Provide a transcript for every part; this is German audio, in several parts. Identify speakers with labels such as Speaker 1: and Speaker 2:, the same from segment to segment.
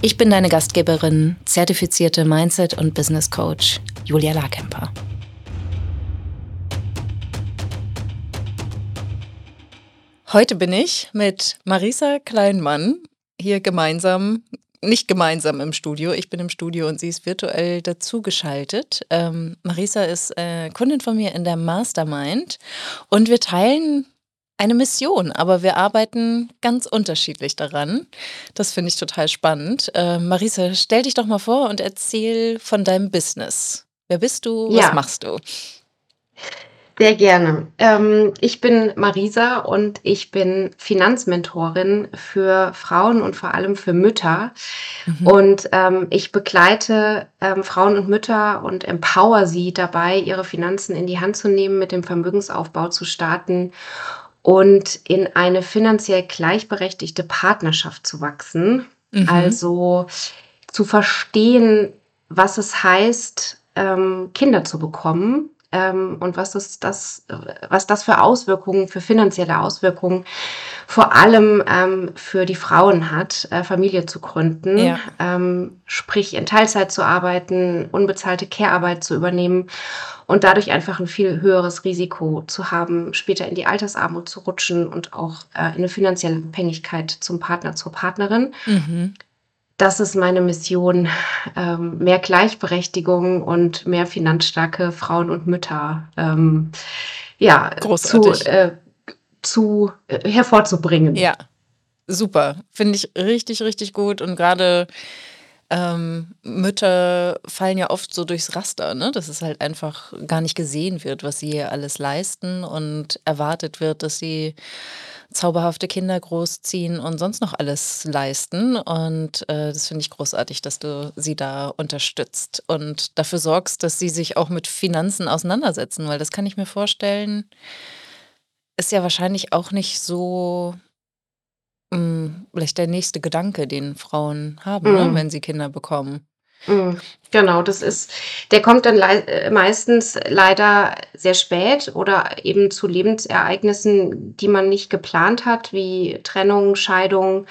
Speaker 1: Ich bin deine Gastgeberin, zertifizierte Mindset- und Business Coach Julia Larkemper. Heute bin ich mit Marisa Kleinmann hier gemeinsam, nicht gemeinsam im Studio. Ich bin im Studio und sie ist virtuell dazugeschaltet. Ähm, Marisa ist äh, Kundin von mir in der Mastermind und wir teilen eine Mission, aber wir arbeiten ganz unterschiedlich daran. Das finde ich total spannend. Äh, Marisa, stell dich doch mal vor und erzähl von deinem Business. Wer bist du? Was machst du?
Speaker 2: Sehr gerne. Ähm, ich bin Marisa und ich bin Finanzmentorin für Frauen und vor allem für Mütter. Mhm. Und ähm, ich begleite ähm, Frauen und Mütter und empower sie dabei, ihre Finanzen in die Hand zu nehmen, mit dem Vermögensaufbau zu starten und in eine finanziell gleichberechtigte Partnerschaft zu wachsen. Mhm. Also zu verstehen, was es heißt, ähm, Kinder zu bekommen ähm, und was ist das, was das für Auswirkungen, für finanzielle Auswirkungen vor allem ähm, für die Frauen hat, äh, Familie zu gründen, ja. ähm, sprich in Teilzeit zu arbeiten, unbezahlte Care-Arbeit zu übernehmen und dadurch einfach ein viel höheres Risiko zu haben, später in die Altersarmut zu rutschen und auch äh, in eine finanzielle Abhängigkeit zum Partner, zur Partnerin. Mhm. Das ist meine Mission, ähm, mehr Gleichberechtigung und mehr finanzstarke Frauen und Mütter ähm, ja, zu, äh, zu äh, hervorzubringen.
Speaker 1: Ja, super. Finde ich richtig, richtig gut. Und gerade ähm, Mütter fallen ja oft so durchs Raster, ne? dass es halt einfach gar nicht gesehen wird, was sie hier alles leisten und erwartet wird, dass sie zauberhafte Kinder großziehen und sonst noch alles leisten. Und äh, das finde ich großartig, dass du sie da unterstützt und dafür sorgst, dass sie sich auch mit Finanzen auseinandersetzen, weil das kann ich mir vorstellen, ist ja wahrscheinlich auch nicht so hm, vielleicht der nächste Gedanke, den Frauen haben, ne, mhm. wenn sie Kinder bekommen.
Speaker 2: Mhm. Genau, das ist, der kommt dann lei äh, meistens leider sehr spät oder eben zu Lebensereignissen, die man nicht geplant hat, wie Trennung, Scheidung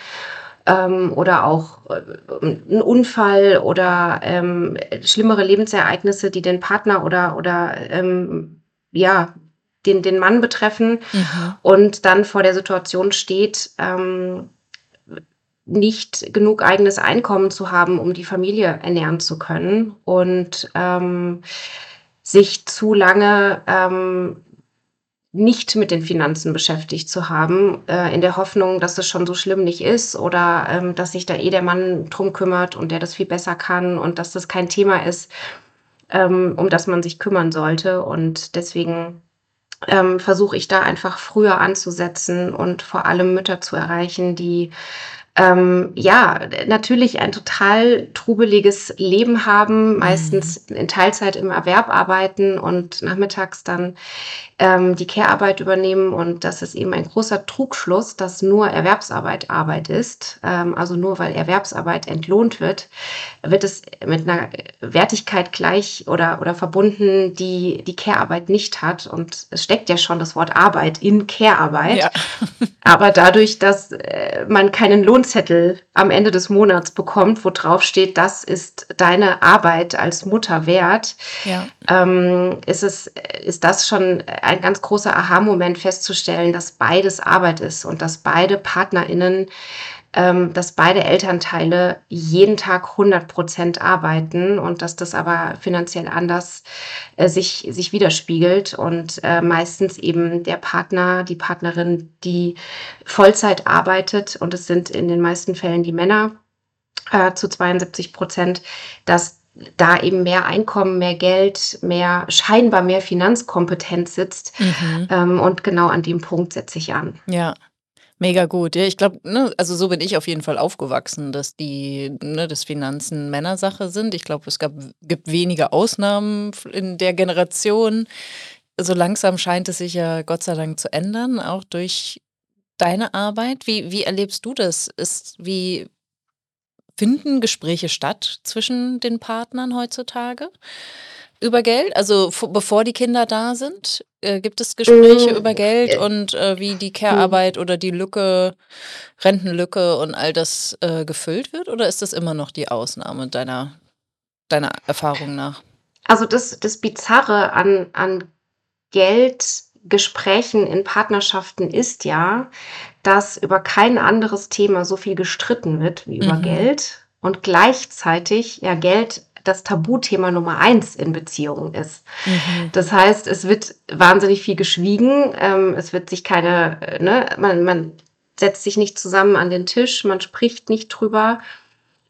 Speaker 2: ähm, oder auch äh, ein Unfall oder ähm, schlimmere Lebensereignisse, die den Partner oder, oder ähm, ja, den, den Mann betreffen mhm. und dann vor der Situation steht, ähm, nicht genug eigenes Einkommen zu haben, um die Familie ernähren zu können und ähm, sich zu lange ähm, nicht mit den Finanzen beschäftigt zu haben, äh, in der Hoffnung, dass es schon so schlimm nicht ist oder ähm, dass sich da eh der Mann drum kümmert und der das viel besser kann und dass das kein Thema ist, ähm, um das man sich kümmern sollte. Und deswegen ähm, versuche ich da einfach früher anzusetzen und vor allem Mütter zu erreichen, die ähm, ja, natürlich ein total trubeliges Leben haben, meistens mhm. in Teilzeit im Erwerb arbeiten und nachmittags dann ähm, die Care-Arbeit übernehmen. Und das ist eben ein großer Trugschluss, dass nur Erwerbsarbeit Arbeit ist. Ähm, also nur weil Erwerbsarbeit entlohnt wird, wird es mit einer Wertigkeit gleich oder, oder verbunden, die die Care-Arbeit nicht hat. Und es steckt ja schon das Wort Arbeit in Care-Arbeit. Ja. Aber dadurch, dass äh, man keinen Lohnzettel am Ende des Monats bekommt, wo drauf steht, das ist deine Arbeit als Mutter wert, ja. ähm, ist es, ist das schon ein ganz großer Aha-Moment festzustellen, dass beides Arbeit ist und dass beide PartnerInnen ähm, dass beide Elternteile jeden Tag 100 Prozent arbeiten und dass das aber finanziell anders äh, sich, sich widerspiegelt und äh, meistens eben der Partner, die Partnerin, die Vollzeit arbeitet und es sind in den meisten Fällen die Männer äh, zu 72 Prozent, dass da eben mehr Einkommen, mehr Geld, mehr scheinbar mehr Finanzkompetenz sitzt. Mhm. Ähm, und genau an dem Punkt setze ich an.
Speaker 1: Ja, Mega gut. Ja, ich glaube, ne, also so bin ich auf jeden Fall aufgewachsen, dass die, ne, dass Finanzen Männersache sind. Ich glaube, es gab, gibt wenige Ausnahmen in der Generation. So langsam scheint es sich ja Gott sei Dank zu ändern, auch durch deine Arbeit. Wie, wie erlebst du das? Ist, wie finden Gespräche statt zwischen den Partnern heutzutage? Über Geld? Also bevor die Kinder da sind? Äh, gibt es Gespräche
Speaker 2: Mm,
Speaker 1: über Geld und äh, wie die
Speaker 2: mm.
Speaker 1: Care-Arbeit oder die Lücke, Rentenlücke und all das äh, gefüllt wird? Oder ist das immer noch die Ausnahme deiner, deiner Erfahrung nach?
Speaker 2: Also das, das Bizarre an, an Geldgesprächen in Partnerschaften ist ja, dass über kein anderes Thema so viel gestritten wird wie über
Speaker 1: Mhm.
Speaker 2: Geld und gleichzeitig ja Geld das Tabuthema Nummer eins in Beziehungen ist.
Speaker 1: Mhm.
Speaker 2: Das heißt, es wird wahnsinnig viel geschwiegen, ähm, es wird sich keine, äh, ne, man, man setzt sich nicht zusammen an den Tisch, man spricht nicht drüber.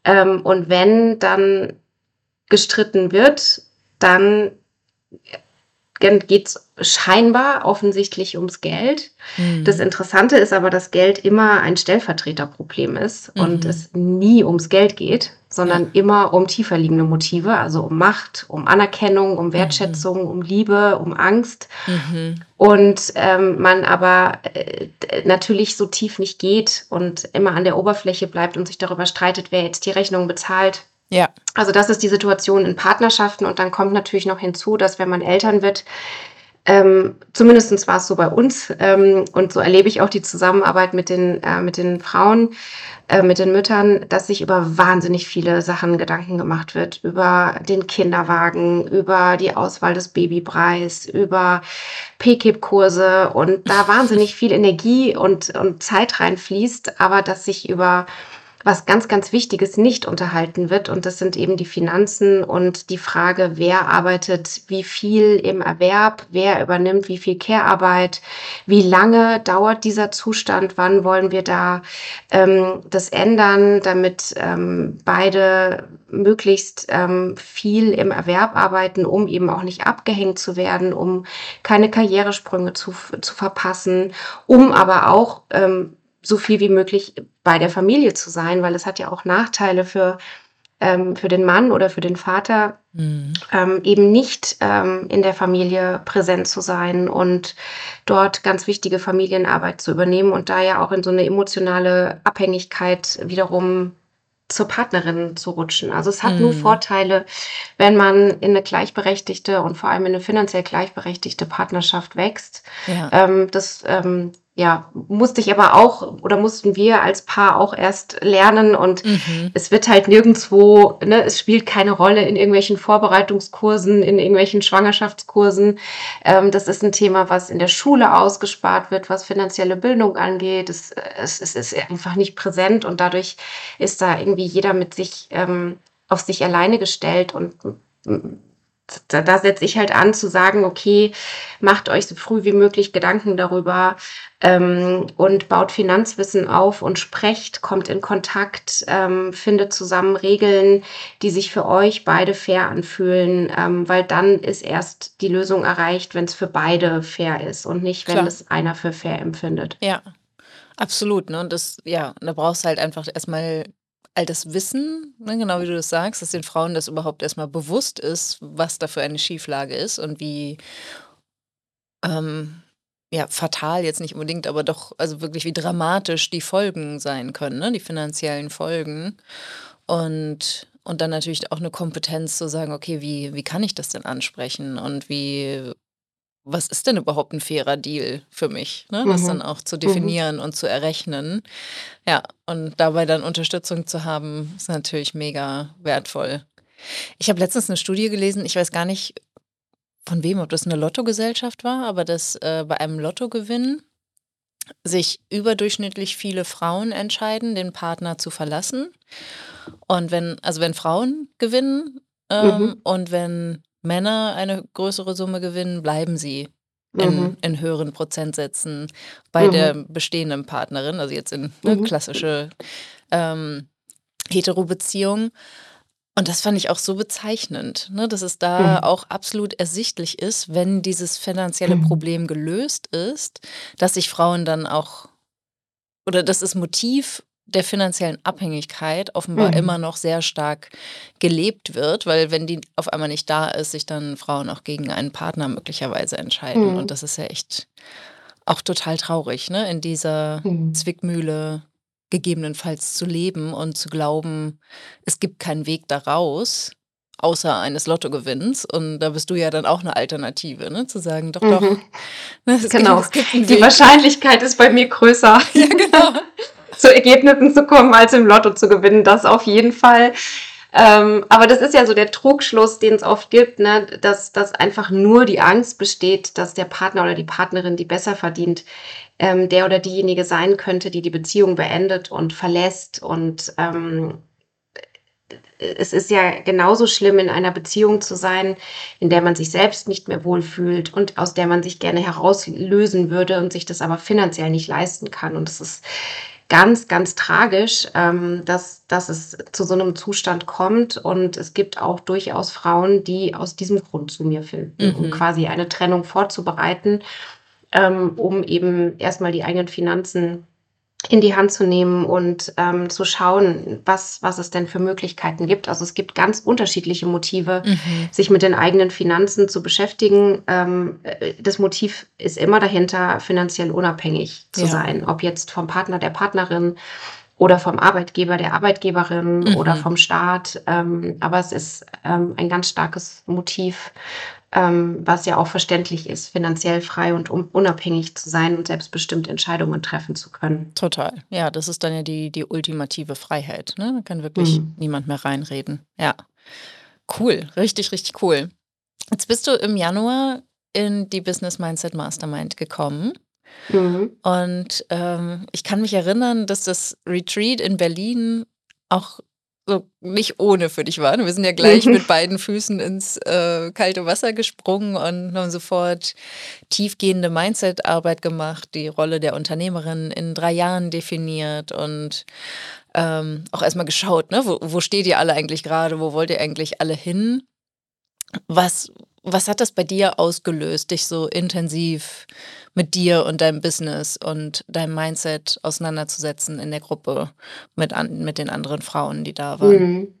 Speaker 2: Ähm, und wenn dann gestritten wird, dann geht es scheinbar offensichtlich ums Geld. Das
Speaker 1: Mhm.
Speaker 2: Interessante ist aber, dass Geld immer ein Stellvertreterproblem ist und
Speaker 1: Mhm.
Speaker 2: es nie ums Geld geht, sondern
Speaker 1: Ja.
Speaker 2: immer um tiefer liegende Motive, also um Macht, um Anerkennung, um
Speaker 1: Mhm.
Speaker 2: Wertschätzung, um Liebe, um Angst.
Speaker 1: Mhm.
Speaker 2: Und ähm, man aber äh, natürlich so tief nicht geht und immer an der Oberfläche bleibt und sich darüber streitet, wer jetzt die Rechnung bezahlt.
Speaker 1: Ja.
Speaker 2: Also das ist die Situation in Partnerschaften und dann kommt natürlich noch hinzu, dass wenn man Eltern wird, ähm, zumindest war es so bei uns ähm, und so erlebe ich auch die Zusammenarbeit mit den, äh, mit den Frauen, äh, mit den Müttern, dass sich über wahnsinnig viele Sachen Gedanken gemacht wird. Über den Kinderwagen, über die Auswahl des Babybreis, über PKIP-Kurse und da wahnsinnig viel Energie und, und Zeit reinfließt, aber dass sich über was ganz, ganz Wichtiges nicht unterhalten wird. Und das sind eben die Finanzen und die Frage, wer arbeitet wie viel im Erwerb, wer übernimmt wie viel Care-Arbeit, wie lange dauert dieser Zustand, wann wollen wir da ähm, das ändern, damit ähm, beide möglichst ähm, viel im Erwerb arbeiten, um eben auch nicht abgehängt zu werden, um keine Karrieresprünge zu, zu verpassen, um aber auch ähm, so viel wie möglich bei der Familie zu sein, weil es hat ja auch Nachteile für, ähm, für den Mann oder für den Vater,
Speaker 1: Mhm.
Speaker 2: ähm, eben nicht ähm, in der Familie präsent zu sein und dort ganz wichtige Familienarbeit zu übernehmen und da ja auch in so eine emotionale Abhängigkeit wiederum zur Partnerin zu rutschen. Also es hat nur
Speaker 1: Mhm.
Speaker 2: Vorteile, wenn man in eine gleichberechtigte und vor allem in eine finanziell gleichberechtigte Partnerschaft wächst.
Speaker 1: Ja.
Speaker 2: Ähm, das ähm, ja, musste ich aber auch oder mussten wir als Paar auch erst lernen und
Speaker 1: Mhm.
Speaker 2: es wird halt nirgendwo, ne, es spielt keine Rolle in irgendwelchen Vorbereitungskursen, in irgendwelchen Schwangerschaftskursen. Ähm, das ist ein Thema, was in der Schule ausgespart wird, was finanzielle Bildung angeht. Es, es, es ist einfach nicht präsent und dadurch ist da irgendwie jeder mit sich ähm, auf sich alleine gestellt und da, da setze ich halt an zu sagen, okay, macht euch so früh wie möglich Gedanken darüber ähm, und baut Finanzwissen auf und sprecht, kommt in Kontakt, ähm, findet zusammen Regeln, die sich für euch beide fair anfühlen, ähm, weil dann ist erst die Lösung erreicht, wenn es für beide fair ist und nicht, wenn es einer für fair empfindet.
Speaker 1: Ja, absolut. Ne? Und das, ja, da brauchst du halt einfach erstmal all das Wissen, ne? genau wie du das sagst, dass den Frauen das überhaupt erstmal bewusst ist, was da für eine Schieflage ist und wie ähm, ja, fatal jetzt nicht unbedingt, aber doch, also wirklich wie dramatisch die Folgen sein können, ne? die finanziellen Folgen. Und, und dann natürlich auch eine Kompetenz zu sagen, okay, wie, wie kann ich das denn ansprechen und wie, was ist denn überhaupt ein fairer Deal für mich? Ne? Das dann
Speaker 2: Mhm.
Speaker 1: auch zu
Speaker 2: Mhm.
Speaker 1: definieren und zu errechnen. Ja, und dabei dann Unterstützung zu haben, ist natürlich mega wertvoll. Ich habe letztens eine Studie gelesen, ich weiß gar nicht von wem, ob das eine Lottogesellschaft war, aber dass äh, bei einem Lottogewinn sich überdurchschnittlich viele Frauen entscheiden, den Partner zu verlassen. Und wenn, also wenn Frauen gewinnen ähm,
Speaker 2: Mhm.
Speaker 1: und wenn Männer eine größere Summe gewinnen, bleiben sie in,
Speaker 2: Mhm.
Speaker 1: in höheren Prozentsätzen bei
Speaker 2: Mhm.
Speaker 1: der bestehenden Partnerin, also jetzt in ne,
Speaker 2: Mhm.
Speaker 1: klassische ähm, Hetero-Beziehung. Und das fand ich auch so bezeichnend, ne, dass es da
Speaker 2: Mhm.
Speaker 1: auch absolut ersichtlich ist, wenn dieses finanzielle
Speaker 2: Mhm.
Speaker 1: Problem gelöst ist, dass sich Frauen dann auch oder dass das Motiv der finanziellen Abhängigkeit offenbar
Speaker 2: Mhm.
Speaker 1: immer noch sehr stark gelebt wird, weil wenn die auf einmal nicht da ist, sich dann Frauen auch gegen einen Partner möglicherweise entscheiden.
Speaker 2: Mhm.
Speaker 1: Und das ist ja echt auch total traurig, ne? In dieser
Speaker 2: Mhm.
Speaker 1: Zwickmühle gegebenenfalls zu leben und zu glauben, es gibt keinen Weg daraus, außer eines Lottogewinns. Und da bist du ja dann auch eine Alternative, ne? Zu sagen, doch, doch,
Speaker 2: Mhm.
Speaker 1: es, gibt,
Speaker 2: Genau.
Speaker 1: es gibt einen
Speaker 2: Die. Wahrscheinlichkeit ist bei mir größer,
Speaker 1: Ja, genau.
Speaker 2: zu Ergebnissen zu kommen, als im Lotto zu gewinnen. Das auf jeden Fall. Ähm, aber das ist ja so der Trugschluss, den es oft gibt, ne? dass, dass einfach nur die Angst besteht, dass der Partner oder die Partnerin, die besser verdient, ähm, der oder diejenige sein könnte, die die Beziehung beendet und verlässt. Und ähm, es ist ja genauso schlimm, in einer Beziehung zu sein, in der man sich selbst nicht mehr wohlfühlt und aus der man sich gerne herauslösen würde und sich das aber finanziell nicht leisten kann. Und es ist ganz, ganz tragisch, ähm, dass, dass es zu so einem Zustand kommt. Und es gibt auch durchaus Frauen, die aus diesem Grund zu mir finden, um
Speaker 1: Mhm.
Speaker 2: quasi eine Trennung vorzubereiten, ähm, um eben erstmal die eigenen Finanzen in die Hand zu nehmen und ähm, zu schauen, was, was es denn für Möglichkeiten gibt. Also es gibt ganz unterschiedliche Motive,
Speaker 1: Mhm.
Speaker 2: sich mit den eigenen Finanzen zu beschäftigen. Ähm, äh, das Motiv ist immer dahinter, finanziell unabhängig zu
Speaker 1: Ja.
Speaker 2: sein, ob jetzt vom Partner, der Partnerin oder vom Arbeitgeber, der Arbeitgeberin
Speaker 1: Mhm.
Speaker 2: oder vom Staat. Ähm, aber es ist ähm, ein ganz starkes Motiv, ähm, was ja auch verständlich ist, finanziell frei und un unabhängig zu sein und selbstbestimmt Entscheidungen treffen zu können.
Speaker 1: Total. Ja, das ist dann ja die, die ultimative Freiheit. Ne? Da kann wirklich
Speaker 2: Mhm.
Speaker 1: niemand mehr reinreden. Ja. Cool. Richtig, richtig cool. Jetzt bist du im Januar in die Business Mindset Mastermind gekommen.
Speaker 2: Mhm.
Speaker 1: Und ähm, ich kann mich erinnern, dass das Retreat in Berlin auch so nicht ohne für dich war. Wir sind ja gleich mit beiden Füßen ins äh, kalte Wasser gesprungen und haben sofort tiefgehende Mindset-Arbeit gemacht, die Rolle der Unternehmerin in drei Jahren definiert und ähm, auch erstmal geschaut, ne? wo, wo steht ihr alle eigentlich gerade, wo wollt ihr eigentlich alle hin? Was, was hat das bei dir ausgelöst, dich so intensiv mit dir und deinem Business und deinem Mindset auseinanderzusetzen in der Gruppe mit, an, mit den anderen Frauen, die da waren?
Speaker 2: Mhm.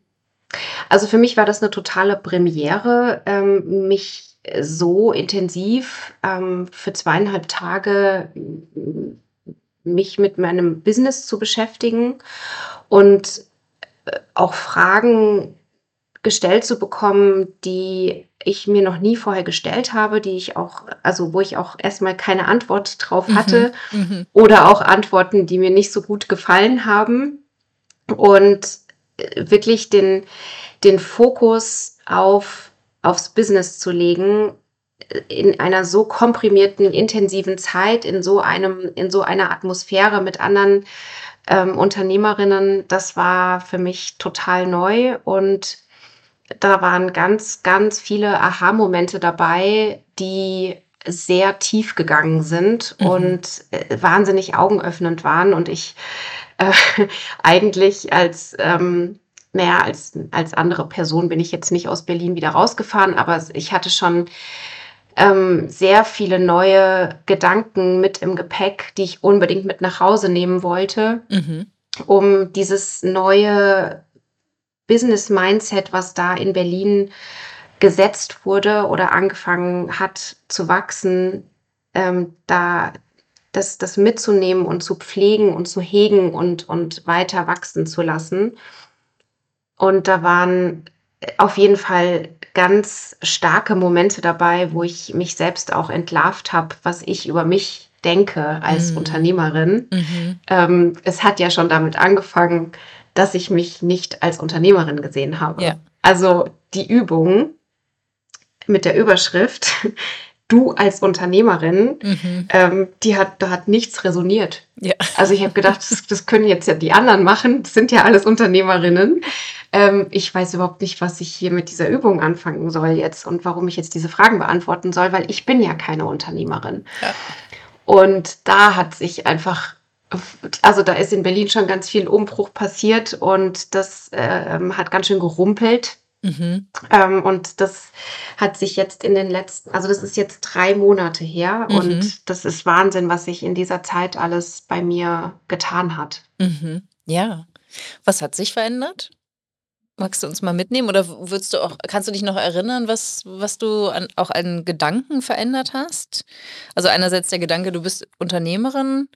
Speaker 2: Also für mich war das eine totale Premiere, ähm, mich so intensiv ähm, für zweieinhalb Tage mich mit meinem Business zu beschäftigen und äh, auch Fragen gestellt zu bekommen, die ich mir noch nie vorher gestellt habe, die ich auch, also wo ich auch erstmal keine Antwort drauf hatte
Speaker 1: Mhm.
Speaker 2: oder auch Antworten, die mir nicht so gut gefallen haben. Und äh, wirklich den, den Fokus auf, aufs Business zu legen, äh, in einer so komprimierten, intensiven Zeit, in so einem, in so einer Atmosphäre mit anderen ähm, Unternehmerinnen, das war für mich total neu und da waren ganz, ganz viele Aha-Momente dabei, die sehr tief gegangen sind
Speaker 1: Mhm.
Speaker 2: und äh, wahnsinnig augenöffnend waren. Und ich äh, eigentlich als, ähm, naja, als, als andere Person bin ich jetzt nicht aus Berlin wieder rausgefahren, aber ich hatte schon ähm, sehr viele neue Gedanken mit im Gepäck, die ich unbedingt mit nach Hause nehmen wollte
Speaker 1: Mhm.
Speaker 2: um dieses neue Business-Mindset, was da in Berlin gesetzt wurde oder angefangen hat zu wachsen, ähm, da das, das mitzunehmen und zu pflegen und zu hegen und, und weiter wachsen zu lassen. Und da waren auf jeden Fall ganz starke Momente dabei, wo ich mich selbst auch entlarvt habe, was ich über mich denke als
Speaker 1: Mhm.
Speaker 2: Unternehmerin.
Speaker 1: Mhm.
Speaker 2: Ähm, es hat ja schon damit angefangen, dass ich mich nicht als Unternehmerin gesehen habe.
Speaker 1: Ja.
Speaker 2: Also die Übung mit der Überschrift Du als Unternehmerin,
Speaker 1: Mhm.
Speaker 2: ähm, die hat, da hat nichts resoniert.
Speaker 1: Ja.
Speaker 2: Also ich habe gedacht, das, das können jetzt ja die anderen machen. Das sind ja alles Unternehmerinnen. Ähm, ich weiß überhaupt nicht, was ich hier mit dieser Übung anfangen soll jetzt und warum ich jetzt diese Fragen beantworten soll, weil ich bin ja keine Unternehmerin.
Speaker 1: Ja.
Speaker 2: Und da hat sich einfach, also da ist in Berlin schon ganz viel Umbruch passiert und das ähm, hat ganz schön gerumpelt. Mhm. Ähm, und das hat sich jetzt in den letzten, also das ist jetzt drei Monate her
Speaker 1: Mhm.
Speaker 2: und das ist Wahnsinn, was sich in dieser Zeit alles bei mir getan hat.
Speaker 1: Mhm. Ja. Was hat sich verändert? Magst du uns mal mitnehmen oder würdest du auch kannst du dich noch erinnern, was was du an auch an Gedanken verändert hast? Also, einerseits der Gedanke, du bist Unternehmerin,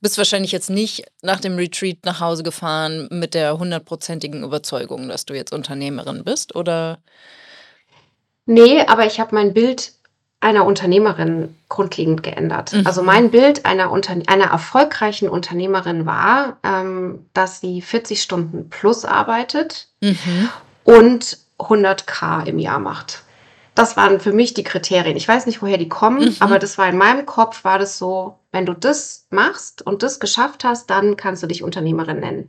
Speaker 1: bist wahrscheinlich jetzt nicht nach dem Retreat nach Hause gefahren mit der hundertprozentigen Überzeugung, dass du jetzt Unternehmerin bist, oder?
Speaker 2: Ne, aber ich habe mein Bild einer Unternehmerin grundlegend geändert. Also,
Speaker 1: Mhm.
Speaker 2: mein Bild einer Untern einer erfolgreichen Unternehmerin war, ähm, dass sie 40 Stunden plus arbeitet
Speaker 1: Mhm.
Speaker 2: und 100.000 im Jahr macht. Das waren für mich die Kriterien. Ich weiß nicht, woher die kommen, aber
Speaker 1: Mhm.
Speaker 2: das war in meinem Kopf war das so: „Wenn du das machst und das geschafft hast, dann kannst du dich Unternehmerin nennen.“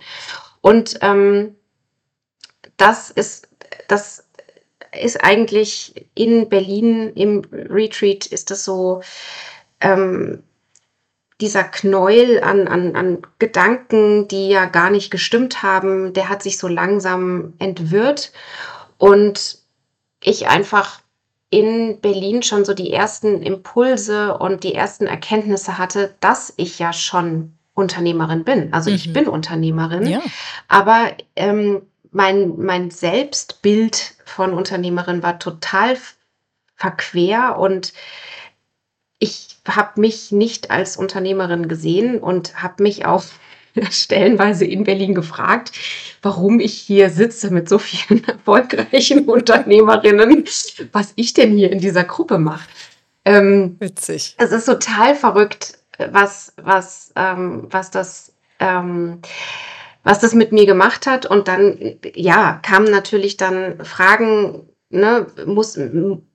Speaker 2: Und, ähm das ist das ist eigentlich in Berlin im Retreat ist das so, ähm dieser Knäuel an an an Gedanken, die ja gar nicht gestimmt haben, der hat sich so langsam entwirrt und ich einfach in Berlin schon so die ersten Impulse und die ersten Erkenntnisse hatte, dass ich ja schon Unternehmerin bin. Also, ich
Speaker 1: Mhm.
Speaker 2: bin Unternehmerin,
Speaker 1: Ja.
Speaker 2: aber, ähm, mein mein Selbstbild von Unternehmerin war total verquer und ich habe mich nicht als Unternehmerin gesehen und habe mich auch stellenweise in Berlin gefragt, warum ich hier sitze mit so vielen erfolgreichen Unternehmerinnen, was ich denn hier in dieser Gruppe mache. Ähm,
Speaker 1: Witzig.
Speaker 2: es ist total verrückt, was was, ähm was das ähm, was das mit mir gemacht hat. Und dann, ja, kamen natürlich dann Fragen, ne, muss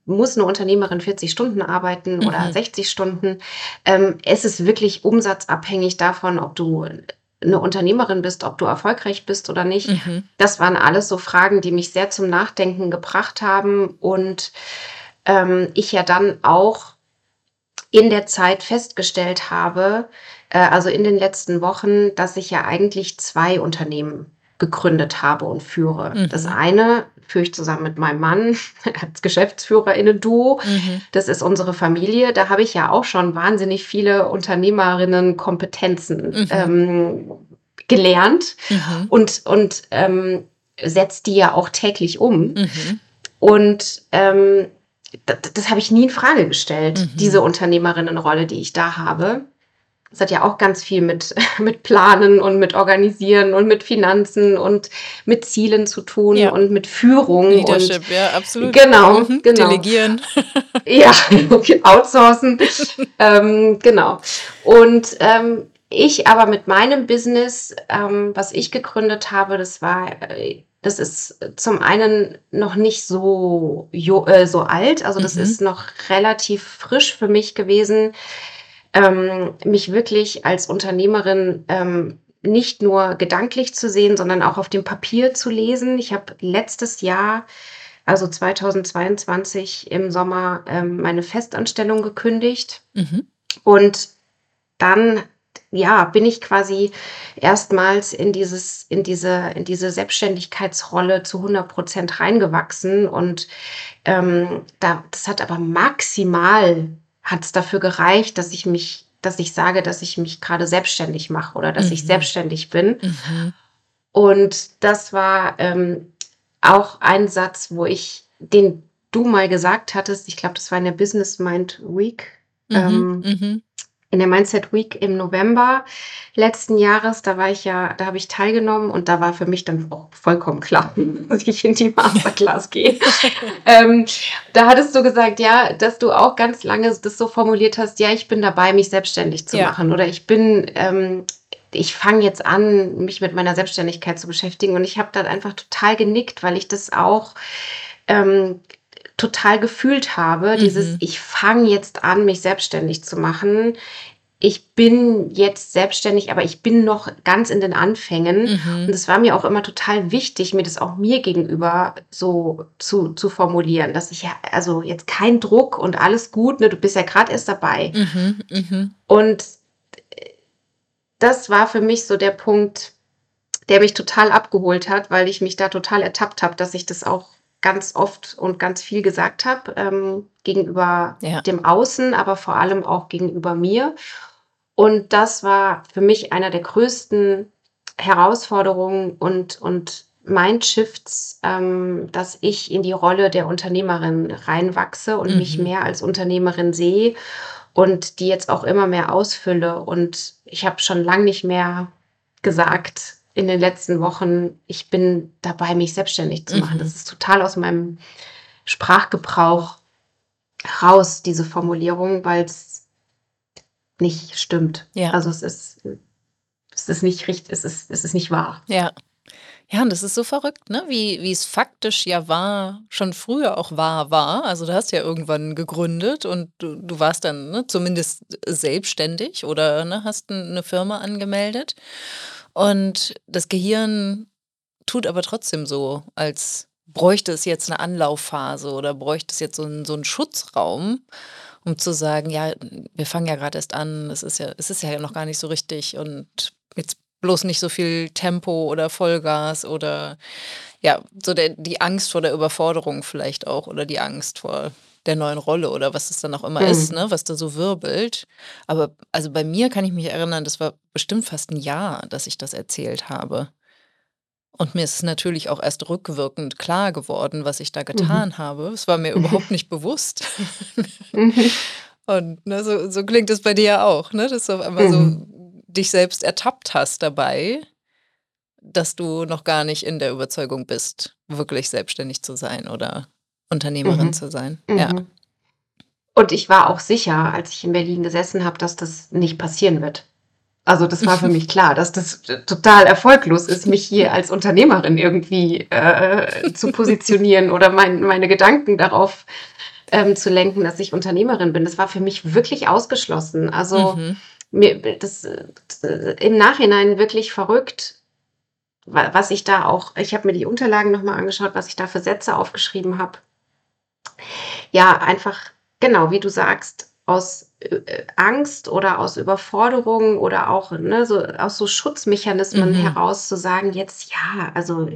Speaker 2: muss 'ne Unternehmerin 40 Stunden arbeiten oder
Speaker 1: Mhm.
Speaker 2: 60 Stunden? Ähm, ist es wirklich umsatzabhängig davon, ob du 'ne Unternehmerin bist, ob du erfolgreich bist oder nicht?
Speaker 1: Mhm.
Speaker 2: Das waren alles so Fragen, die mich sehr zum Nachdenken gebracht haben und, ähm, ich ja dann auch in der Zeit festgestellt habe, äh, also in den letzten Wochen, dass ich ja eigentlich 2 Unternehmen gegründet habe und führe. Das
Speaker 1: Mhm.
Speaker 2: eine führe ich zusammen mit meinem Mann als GeschäftsführerInnen-Duo.
Speaker 1: Mhm.
Speaker 2: Das ist unsere Familie. Da habe ich ja auch schon wahnsinnig viele Unternehmerinnen-Kompetenzen,
Speaker 1: Mhm.
Speaker 2: ähm, gelernt
Speaker 1: Mhm.
Speaker 2: und und, ähm, setze die ja auch täglich um.
Speaker 1: Mhm.
Speaker 2: Und, ähm, d d das habe ich nie infrage gestellt,
Speaker 1: Mhm.
Speaker 2: diese Unternehmerinnenrolle, die ich da habe. Das hat ja auch ganz viel mit mit Planen und mit Organisieren und mit Finanzen und mit Zielen zu tun
Speaker 1: Ja.
Speaker 2: und mit Führung und
Speaker 1: Leadership, ja, absolut.
Speaker 2: genau,
Speaker 1: Mhm.
Speaker 2: genau.
Speaker 1: Delegieren.
Speaker 2: Ja, outsourcen. Ähm, genau. Und, ähm, ich aber mit meinem Business, ähm, was ich gegründet habe, das war äh, das ist zum einen noch nicht so äh, so alt. Also, das
Speaker 1: Mhm.
Speaker 2: ist noch relativ frisch für mich gewesen, ähm, mich wirklich als Unternehmerin, ähm, nicht nur gedanklich zu sehen, sondern auch auf dem Papier zu lesen. Ich habe letztes Jahr, also 2022 im Sommer, ähm, meine Festanstellung gekündigt
Speaker 1: Mhm.
Speaker 2: und dann, ja, bin ich quasi erstmals in dieses in diese in diese Selbstständigkeitsrolle zu 100 % reingewachsen und, ähm, da das hat aber maximal hat's dafür gereicht, dass ich mich dass ich sage, dass ich mich grade selbstständig mache oder dass ich
Speaker 1: Mhm.
Speaker 2: selbstständig bin.
Speaker 1: Mhm.
Speaker 2: Und das war, ähm, auch ein Satz, wo ich den du mal gesagt hattest. Ich glaube, das war in der Business Mind Week,
Speaker 1: Mhm.
Speaker 2: ähm,
Speaker 1: Mhm.
Speaker 2: In der Mindset Week im November letzten Jahres. Da war ich ja da habe ich teilgenommen und da war für mich dann auch vollkommen klar, dass ich in die Masterclass gehe. Ähm, da hattest du gesagt, ja, dass du auch ganz lange das so formuliert hast: „Ja, ich bin dabei, mich selbstständig zu
Speaker 1: Ja.
Speaker 2: machen“ oder „Ich bin, ähm ich fange jetzt an, mich mit meiner Selbstständigkeit zu beschäftigen.“ Und ich habe dann einfach total genickt, weil ich das auch, ähm, total gefühlt habe, dieses:
Speaker 1: Mhm.
Speaker 2: „Ich fange jetzt an, mich selbstständig zu machen. Ich bin jetzt selbstständig, aber ich bin noch ganz in den Anfängen.“ Und
Speaker 1: Mhm.
Speaker 2: es war mir auch immer total wichtig, mir das auch mir gegenüber so zu zu formulieren, dass ich ja also, jetzt kein Druck und alles gut, ne? Du bist ja grad erst dabei.
Speaker 1: Mhm. Mhm.
Speaker 2: Und, das war für mich so der Punkt, der mich total abgeholt hat, weil ich mich da total ertappt habe, dass ich das auch ganz oft und ganz viel gesagt habe, ähm, gegenüber
Speaker 1: Ja.
Speaker 2: dem Außen, aber vor allem auch gegenüber mir. Und das war für mich einer der größten Herausforderungen und und Mindshifts, ähm, dass ich in die Rolle der Unternehmerin reinwachse und mich
Speaker 1: Mhm.
Speaker 2: mehr als Unternehmerin sehe und die jetzt auch immer mehr ausfülle. Und ich habe schon lang nicht mehr gesagt in den letzten Wochen, ich bin dabei, mich selbstständig zu machen. Das
Speaker 1: Mhm.
Speaker 2: ist total aus meinem Sprachgebrauch raus, diese Formulierung, weil's nicht stimmt.
Speaker 1: Ja.
Speaker 2: Also, es ist es ist nicht richt es ist es ist nicht wahr.
Speaker 1: Ja. Ja, und das ist so verrückt, ne, wie wie es faktisch ja war schon früher auch wahr war. Also, du hast ja irgendwann gegründet und du du warst dann, ne, zumindest selbstständig oder, ne, hast 'n 'ne Firma angemeldet. Und das Gehirn tut aber trotzdem so, als bräuchte es jetzt 'ne Anlaufphase oder bräuchte es jetzt so 'n so 'n Schutzraum, um zu sagen: „Ja, wir fangen ja grad erst an. Es ist ja es ist ja noch gar nicht so richtig und jetzt bloß nicht so viel Tempo oder Vollgas“ oder ja, so der die Angst vor der Überforderung vielleicht auch oder die Angst vor der neuen Rolle oder was es dann auch immer ist,
Speaker 2: Mhm.
Speaker 1: ne, was da so wirbelt. Aber also, bei mir kann ich mich erinnern, das war bestimmt fast 'n Jahr, dass ich das erzählt habe. Und mir ist es natürlich auch erst rückwirkend klar geworden, was ich da
Speaker 2: Mhm.
Speaker 1: getan habe. Es war mir überhaupt nicht bewusst.
Speaker 2: Mhm.
Speaker 1: Und, ne, so so klingt es bei dir ja auch, ne, dass du auf einmal
Speaker 2: Mhm.
Speaker 1: so dich selbst ertappt hast dabei, dass du noch gar nicht in der Überzeugung bist, wirklich selbstständig zu sein oder Unternehmerin
Speaker 2: Mhm.
Speaker 1: zu sein. Ja.
Speaker 2: Mhm. Und ich war auch sicher, als ich in Berlin gesessen habe, dass das nicht passieren wird. Also, das war für mich klar, dass das total erfolglos ist, mich hier als Unternehmerin irgendwie, äh, zu positionieren oder mein meine Gedanken darauf, ähm, zu lenken, dass ich Unternehmerin bin. Das war für mich wirklich ausgeschlossen. Also,
Speaker 1: Mhm.
Speaker 2: mir das d im Nachhinein wirklich verrückt, wa was ich da auch ich habe mir die Unterlagen noch mal angeschaut, was ich da für Sätze aufgeschrieben habe. Ja, einfach genau, wie du sagst, aus, äh, Angst oder aus Überforderung oder auch, ne, so aus so Schutzmechanismen
Speaker 1: Mhm.
Speaker 2: heraus zu sagen: „Jetzt ja, also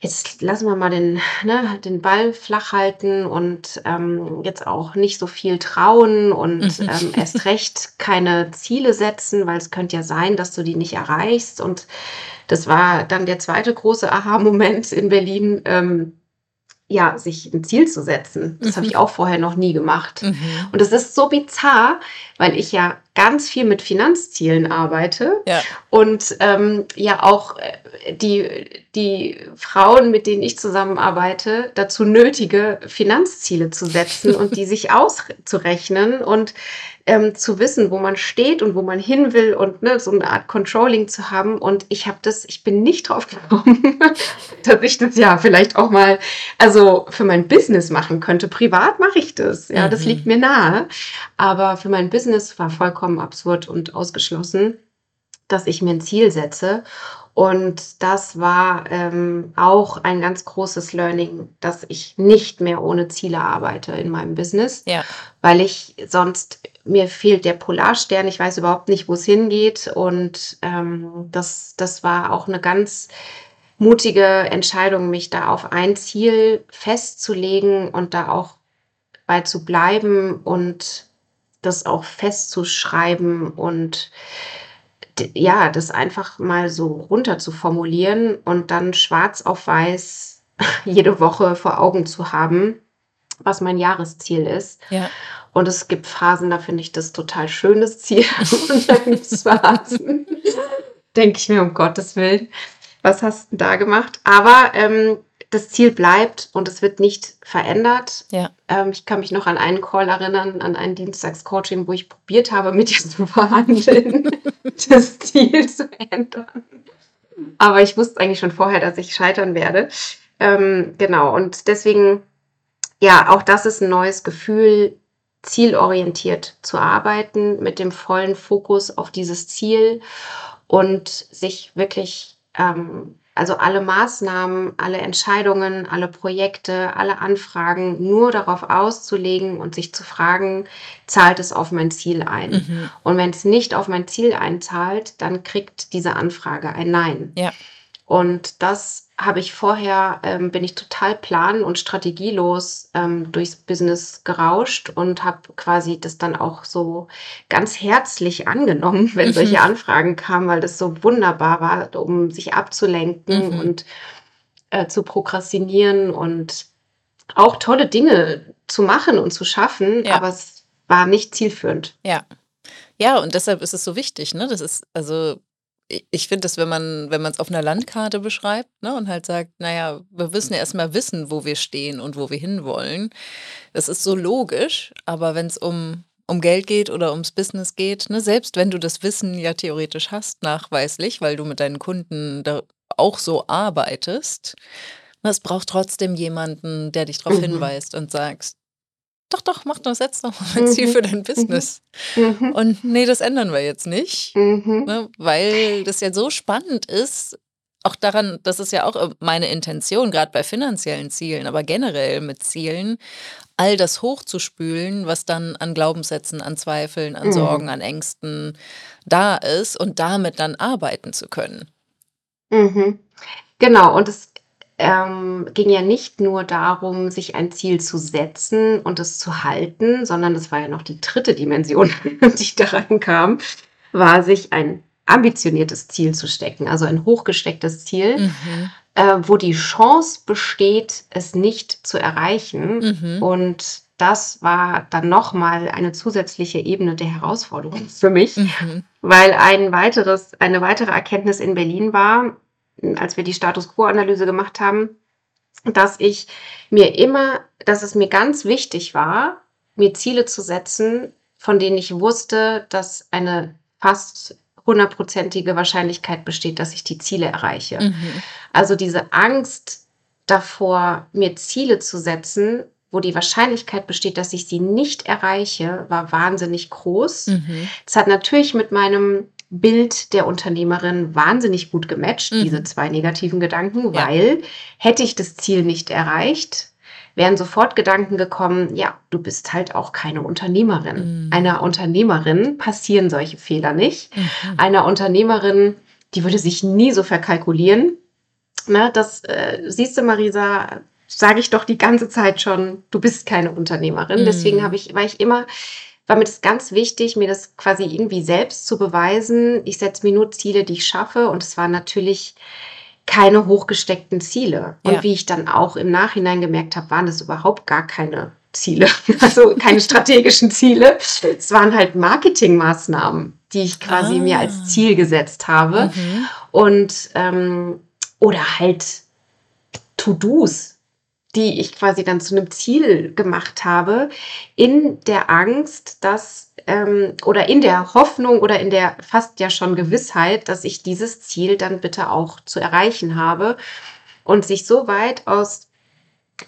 Speaker 2: jetzt lassen wir mal den ne, den Ball flach halten und, ähm, jetzt auch nicht so viel trauen und,
Speaker 1: Mhm.
Speaker 2: ähm, erst recht keine Ziele setzen, weil es könnte ja sein, dass du die nicht erreichst.“ Und das war dann der 2. große Aha-Moment in Berlin, ähm, ja, sich 'n Ziel zu setzen. Das habe
Speaker 1: Mhm.
Speaker 2: ich auch vorher noch nie gemacht.
Speaker 1: Mhm.
Speaker 2: Und das ist so bizarr, weil ich ja ganz viel mit Finanzzielen arbeite
Speaker 1: Ja.
Speaker 2: und, ähm, ja auch, äh, die die Frauen, mit denen ich zusammenarbeite, dazu nötige, Finanzziele zu setzen und die sich ausre zu rechnen und, ähm, zu wissen, wo man steht und wo man hin will und, ne, so 'ne Art Controlling zu haben. Und ich habe das ich bin nicht drauf gekommen, dass ich das ja vielleicht auch mal, also, für mein Business machen könnte. Privat mache ich das, ja, das liegt
Speaker 1: Mhm.
Speaker 2: mir nahe. Aber für mein Business war vollkommen absurd und ausgeschlossen, dass ich mir 'n Ziel setze. Und das war, ähm, auch ein ganz großes Learning, dass ich nicht mehr ohne Ziele arbeite in meinem Business,
Speaker 1: Ja.
Speaker 2: weil ich sonst mir fehlt der Polarstern. Ich weiß überhaupt nicht, wo's hingeht. Und, ähm, das das war auch 'ne ganz mutige Entscheidung, mich da auf ein Ziel festzulegen und da auch bei zu bleiben und das auch festzuschreiben und ja, das einfach mal so runter zu formulieren und dann schwarz auf weiß jede Woche vor Augen zu haben, was mein Jahresziel ist.
Speaker 1: Ja.
Speaker 2: Und es gibt Phasen, da finde ich das total schön, das Ziel. Und dann gibt's Phasen, denke ich mir: „Um Gottes Willen, was hast 'n da gemacht?“ Aber, ähm, das Ziel bleibt und es wird nicht verändert.
Speaker 1: Ja.
Speaker 2: Ähm, ich kann mich noch an einen Call erinnern, an ein Dienstagscoaching, wo ich probiert habe, mit ihr zu verhandeln, das Ziel zu ändern. Aber ich wusste eigentlich schon vorher, dass ich scheitern werde. Ähm, genau, und deswegen ja, auch das ist 'n neues Gefühl, zielorientiert zu arbeiten, mit dem vollen Fokus auf dieses Ziel und sich wirklich, ähm also, alle Maßnahmen, alle Entscheidungen, alle Projekte, alle Anfragen nur darauf auszulegen und sich zu fragen: „Zahlt es auf mein Ziel ein?“
Speaker 1: Mhm.
Speaker 2: Und wenn's nicht auf mein Ziel einzahlt, dann kriegt diese Anfrage ein Nein.
Speaker 1: Ja.
Speaker 2: Und das habe ich vorher, ähm, bin ich total plan- und strategielos ähm, durchs Business gerauscht und habe quasi das dann auch so ganz herzlich angenommen, wenn solche
Speaker 1: Mhm.
Speaker 2: Anfragen kamen, weil das so wunderbar war, um sich abzulenken
Speaker 1: Mhm.
Speaker 2: und äh, zu prokrastinieren und auch tolle Dinge zu machen und zu schaffen,
Speaker 1: Ja.
Speaker 2: aber es war nicht zielführend.
Speaker 1: Ja. Ja, und deshalb ist es so wichtig, ne? Das ist also ich finde das, wenn man wenn man's auf 'ner Landkarte beschreibt, ne, und halt sagt: „Na ja, wir müssen ja erst mal wissen, wo wir stehen und wo wir hinwollen.“ Das ist so logisch, aber wenn's um um Geld geht oder ums Business geht, ne, selbst wenn du das Wissen ja theoretisch hast, nachweislich, weil du mit deinen Kunden da auch so arbeitest, ne, es braucht trotzdem jemanden, der dich drauf
Speaker 2: Mhm.
Speaker 1: hinweist und sagst: „Doch, doch, mach doch, setz doch mal ein Ziel
Speaker 2: Mhm.
Speaker 1: für dein
Speaker 2: Mhm.
Speaker 1: Business.“
Speaker 2: Mhm.
Speaker 1: Und ne, das ändern wir jetzt nicht,
Speaker 2: Mhm.
Speaker 1: ne, weil das ja so spannend ist. Auch daran das ist ja auch, äh, meine Intention, grad bei finanziellen Zielen, aber generell mit Zielen, all das hochzuspülen, was dann an Glaubenssätzen, an Zweifeln, an Sorgen,
Speaker 2: Mhm.
Speaker 1: an Ängsten da ist und damit dann arbeiten zu können.
Speaker 2: Mhm. Genau, und es, ähm, ging ja nicht nur darum, sich ein Ziel zu setzen und es zu halten, sondern es war ja noch die dritte Dimension, die da reinkam, war, sich ein ambitioniertes Ziel zu stecken, also ein hochgestecktes Ziel,
Speaker 1: Mhm.
Speaker 2: äh, wo die Chance besteht, es nicht zu erreichen.
Speaker 1: Mhm.
Speaker 2: Und das war dann noch mal eine zusätzliche Ebene der Herausforderung für mich,
Speaker 1: Mhm.
Speaker 2: weil ein weiteres eine weitere Erkenntnis in Berlin war, als wir die Status-Quo-Analyse gemacht haben, dass ich mir immer dass es mir ganz wichtig war, mir Ziele zu setzen, von denen ich wusste, dass eine fast hundertprozentige Wahrscheinlichkeit besteht, dass ich die Ziele erreiche.
Speaker 1: Mhm.
Speaker 2: Also, diese Angst davor, mir Ziele zu setzen, wo die Wahrscheinlichkeit besteht, dass ich sie nicht erreiche, war wahnsinnig groß.
Speaker 1: Mhm.
Speaker 2: Es hat natürlich mit meinem Bild der Unternehmerin wahnsinnig gut gematcht, diese
Speaker 1: Mhm.
Speaker 2: 2 negativen Gedanken,
Speaker 1: Ja.
Speaker 2: weil hätte ich das Ziel nicht erreicht, wären sofort Gedanken gekommen: „Ja, du bist halt auch keine Unternehmerin.“
Speaker 1: Mhm.
Speaker 2: Einer Unternehmerin passieren solche Fehler nicht.
Speaker 1: Mhm.
Speaker 2: Einer Unternehmerin, die würde sich nie so verkalkulieren. Ne, das, äh, siehst du, Marisa, sage ich doch die ganze Zeit schon, du bist keine Unternehmerin. Deswegen habe
Speaker 1: Mhm.
Speaker 2: ich war ich immer war mir das ganz wichtig, mir das quasi irgendwie selbst zu beweisen. Ich setze mir nur Ziele, die ich schaffe und es waren natürlich keine hochgesteckten Ziele. Und
Speaker 1: Ja.
Speaker 2: wie ich dann auch im Nachhinein gemerkt habe, waren das überhaupt gar keine Ziele, also keine strategischen Ziele. Es waren halt Marketingmaßnahmen, die ich quasi mir als
Speaker 1: Ah.
Speaker 2: Ziel gesetzt habe
Speaker 1: Mhm.
Speaker 2: und, ähm oder halt To-dos, die ich quasi dann zu 'nem Ziel gemacht habe, in der Angst, dass, ähm oder in der Hoffnung oder in der fast ja schon Gewissheit, dass ich dieses Ziel dann bitte auch zu erreichen habe. Und sich so weit aus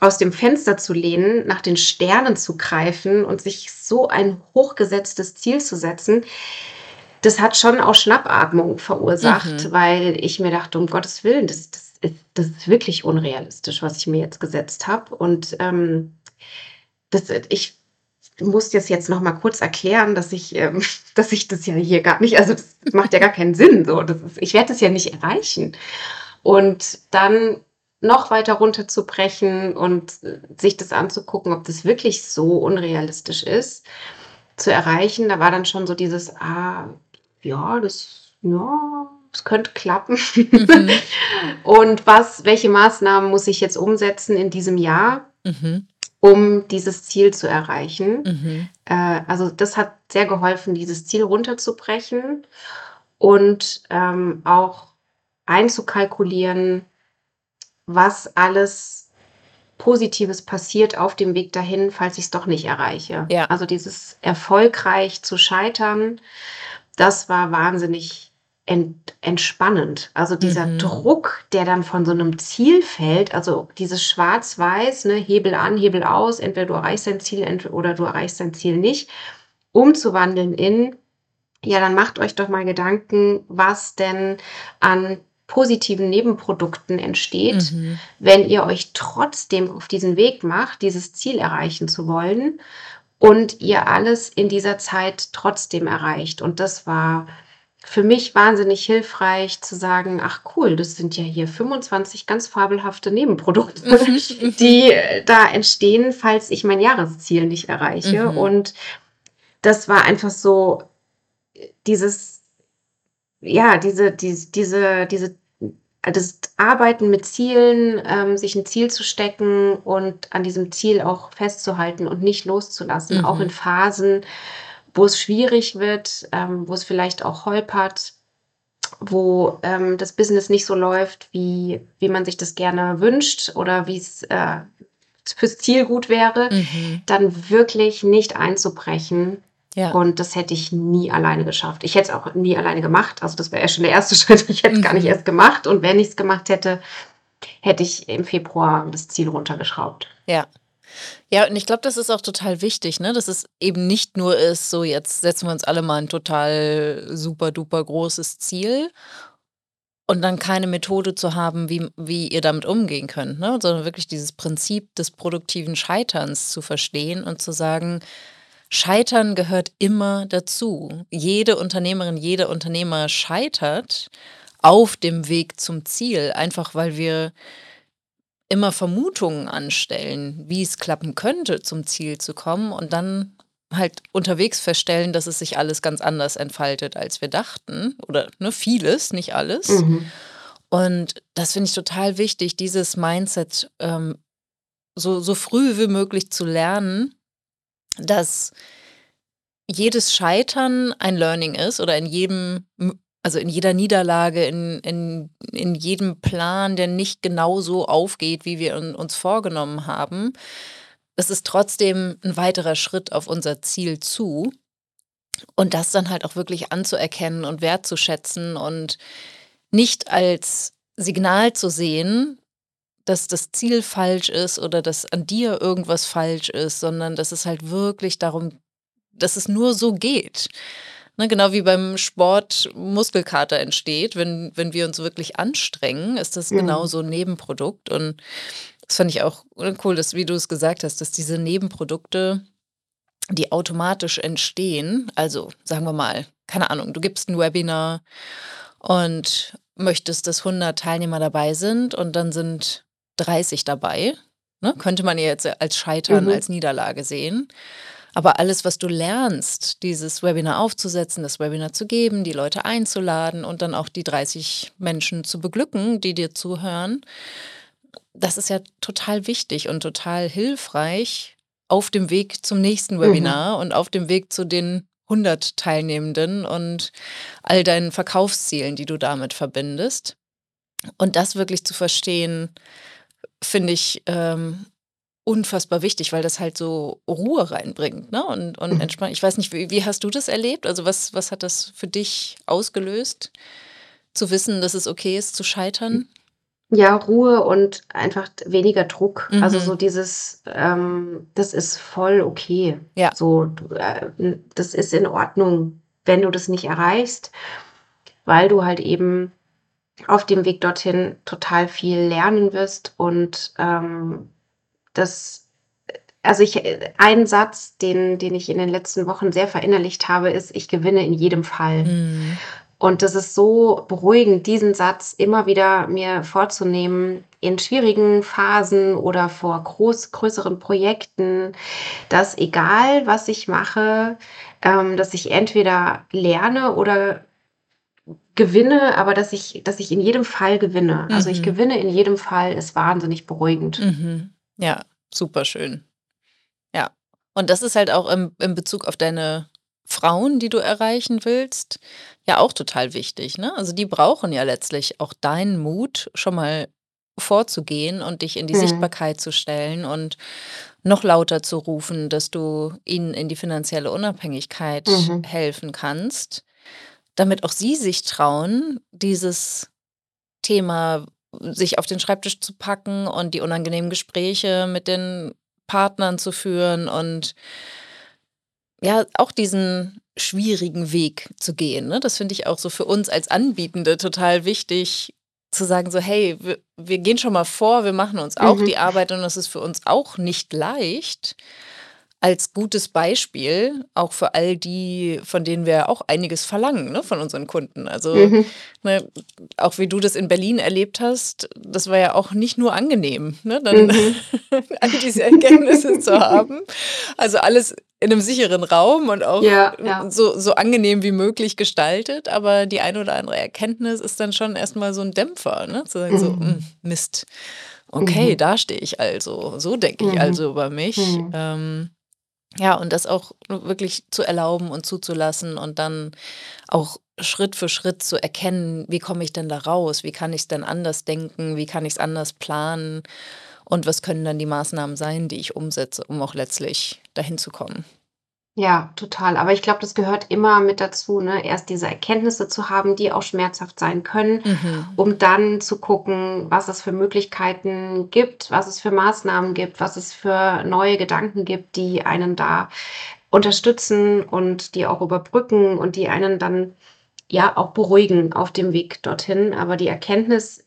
Speaker 2: aus dem Fenster zu lehnen, nach den Sternen zu greifen und sich so ein hochgesetztes Ziel zu setzen, das hat schon auch Schnappatmung verursacht,
Speaker 1: Mhm.
Speaker 2: weil ich mir dachte: „Um Gottes Willen, das das ist das ist wirklich unrealistisch, was ich mir jetzt gesetzt habe.“ Und, ähm, das ich muss das jetzt noch mal kurz erklären, dass ich, ähm dass ich das ja hier gar nicht also, das macht ja gar keinen Sinn so. Das ist ich werde das ja nicht erreichen. Und dann noch weiter runterzubrechen und, äh, sich das anzugucken, ob das wirklich so unrealistisch ist, zu erreichen. Da war dann schon so dieses: „Ah, ja, das ja, das könnte klappen.“
Speaker 1: Mhm.
Speaker 2: Und was welche Maßnahmen muss ich jetzt umsetzen in diesem Jahr,
Speaker 1: Mhm.
Speaker 2: um dieses Ziel zu erreichen?
Speaker 1: Mhm.
Speaker 2: Äh, also, das hat sehr geholfen, dieses Ziel runterzubrechen und, ähm, auch einzukalkulieren, was alles Positives passiert auf dem Weg dahin, falls ich's doch nicht erreiche.
Speaker 1: Ja.
Speaker 2: Also, dieses erfolgreich zu scheitern, das war wahnsinnig ent entspannend. Also, dieser
Speaker 1: Mhm.
Speaker 2: Druck, der dann von so 'nem Ziel fällt, also, dieses Schwarz-Weiß, ne, Hebel an, Hebel aus, entweder du erreichst dein Ziel oder du erreichst dein Ziel nicht, umzuwandeln in: „Ja, dann macht euch doch mal Gedanken, was denn an positiven Nebenprodukten entsteht,
Speaker 1: Mhm.
Speaker 2: wenn ihr euch trotzdem auf diesen Weg macht, dieses Ziel erreichen zu wollen und ihr alles in dieser Zeit trotzdem erreicht.“ Und das war für mich wahnsinnig hilfreich zu sagen, ach cool, das sind ja hier 25 ganz fabelhafte Nebenprodukte, mhm. die äh, da entstehen, falls ich mein Jahresziel nicht erreiche. Mhm. Und das war einfach so dieses, ja, diese, diese, diese, diese das Arbeiten mit Zielen, ähm, sich ein Ziel zu stecken und an diesem Ziel auch festzuhalten und nicht loszulassen, mhm. auch in Phasen, wo es schwierig wird, ähm, wo es vielleicht auch holpert, wo ähm, das Business nicht so läuft, wie, wie man sich das gerne wünscht oder wie es äh, fürs Ziel gut wäre, mhm. dann wirklich nicht einzubrechen. Ja. Und das hätte ich nie alleine geschafft. Ich hätte es auch nie alleine gemacht. Also das wäre ja schon der erste Schritt. Ich hätte es mhm. gar nicht mhm. erst gemacht. Und wenn ich es gemacht hätte, hätte ich im Februar das Ziel runtergeschraubt.
Speaker 1: Ja. Ja, und ich glaube, das ist auch total wichtig, ne? Dass es eben nicht nur ist, so jetzt setzen wir uns alle mal ein total super duper großes Ziel und dann keine Methode zu haben, wie, wie ihr damit umgehen könnt, ne? Sondern wirklich dieses Prinzip des produktiven Scheiterns zu verstehen und zu sagen, Scheitern gehört immer dazu. Jede Unternehmerin, jeder Unternehmer scheitert auf dem Weg zum Ziel, einfach weil wir immer Vermutungen anstellen, wie es klappen könnte, zum Ziel zu kommen und dann halt unterwegs feststellen, dass es sich alles ganz anders entfaltet, als wir dachten. Oder ne, vieles, nicht alles. Mhm. Und das finde ich total wichtig, dieses Mindset ähm, so, so früh wie möglich zu lernen, dass jedes Scheitern ein Learning ist oder in jedem also in jeder Niederlage, in, in, in jedem Plan, der nicht genau so aufgeht, wie wir uns vorgenommen haben, es ist trotzdem ein weiterer Schritt auf unser Ziel zu. Und das dann halt auch wirklich anzuerkennen und wertzuschätzen und nicht als Signal zu sehen, dass das Ziel falsch ist oder dass an dir irgendwas falsch ist, sondern dass es halt wirklich darum, dass es nur so geht. Ne, genau wie beim Sport Muskelkater entsteht, wenn, wenn wir uns wirklich anstrengen, ist das mhm. genau so ein Nebenprodukt. Und das fand ich auch cool, dass, wie du es gesagt hast, dass diese Nebenprodukte, die automatisch entstehen, also sagen wir mal, keine Ahnung, du gibst ein Webinar und möchtest, dass 100 Teilnehmer dabei sind und dann sind 30 dabei. Ne? Könnte man ja jetzt als Scheitern, mhm. als Niederlage sehen. Aber alles, was du lernst, dieses Webinar aufzusetzen, das Webinar zu geben, die Leute einzuladen und dann auch die 30 Menschen zu beglücken, die dir zuhören, das ist ja total wichtig und total hilfreich auf dem Weg zum nächsten mhm. Webinar mhm. und auf dem Weg zu den 100 Teilnehmenden und all deinen Verkaufszielen, die du damit verbindest. Und das wirklich zu verstehen, finde ich ähm, unfassbar wichtig, weil das halt so Ruhe reinbringt ne? und, und mhm. entspannt. Ich weiß nicht, wie, wie, hast du das erlebt? Also was, was hat das für dich ausgelöst, zu wissen, dass es okay ist, zu scheitern?
Speaker 2: Ja, Ruhe und einfach weniger Druck. Also mhm. Also so dieses, ähm, das ist voll okay. Ja. So, äh, das ist in Ordnung, wenn du das nicht erreichst, weil du halt eben auf dem Weg dorthin total viel lernen wirst und ähm, das, also ich, ein Satz, den, den ich in den letzten Wochen sehr verinnerlicht habe, ist, ich gewinne in jedem Fall. Mhm. Und das ist so beruhigend, diesen Satz immer wieder mir vorzunehmen in schwierigen Phasen oder vor groß, größeren Projekten, dass egal was ich mache, ähm, dass ich entweder lerne oder gewinne, aber dass ich, dass ich in jedem Fall gewinne. Mhm. Also ich mhm. gewinne in jedem Fall ist wahnsinnig beruhigend.
Speaker 1: Mhm. Ja, super schön. Ja. Und das ist halt auch im, im Bezug auf deine Frauen, die du erreichen willst, ja auch total wichtig. Ne? Also die brauchen ja letztlich auch deinen Mut, schon mal vorzugehen und dich in die mhm. Sichtbarkeit zu stellen und noch lauter zu rufen, dass du ihnen in die finanzielle Unabhängigkeit mhm. helfen kannst, damit auch sie sich trauen, dieses Thema sich auf den Schreibtisch zu packen und die unangenehmen Gespräche mit den Partnern zu führen und ja, auch diesen schwierigen Weg zu gehen. Ne? Das finde ich auch so für uns als Anbietende total wichtig, zu sagen, so, hey, wir, wir gehen schon mal vor, wir machen uns auch mhm. die Arbeit und das ist für uns auch nicht leicht. Als gutes Beispiel, auch für all die, von denen wir auch einiges verlangen, ne, von unseren Kunden. Also,
Speaker 2: Mhm.
Speaker 1: ne, auch wie du das in Berlin erlebt hast, das war ja auch nicht nur angenehm, ne, dann
Speaker 2: Mhm.
Speaker 1: all diese Erkenntnisse zu haben. Also alles in einem sicheren Raum und auch
Speaker 2: Ja, ja.
Speaker 1: so, so angenehm wie möglich gestaltet, aber die eine oder andere Erkenntnis ist dann schon erstmal so ein Dämpfer, ne? Zu sagen so,
Speaker 2: Mhm.
Speaker 1: "Mm, Mist, okay,
Speaker 2: Mhm.
Speaker 1: da stehe ich also, so denke ich
Speaker 2: Mhm.
Speaker 1: also über mich.
Speaker 2: Mhm.
Speaker 1: Ähm, ja, und das auch wirklich zu erlauben und zuzulassen und dann auch Schritt für Schritt zu erkennen, wie komme ich denn da raus? Wie kann ich es denn anders denken? Wie kann ich es anders planen? Und was können dann die Maßnahmen sein, die ich umsetze, um auch letztlich dahin zu kommen?
Speaker 2: Ja, total. Aber ich glaube, das gehört immer mit dazu, ne? Erst diese Erkenntnisse zu haben, die auch schmerzhaft sein können,
Speaker 1: Mhm.
Speaker 2: um dann zu gucken, was es für Möglichkeiten gibt, was es für Maßnahmen gibt, was es für neue Gedanken gibt, die einen da unterstützen und die auch überbrücken und die einen dann ja auch beruhigen auf dem Weg dorthin. Aber die Erkenntnis,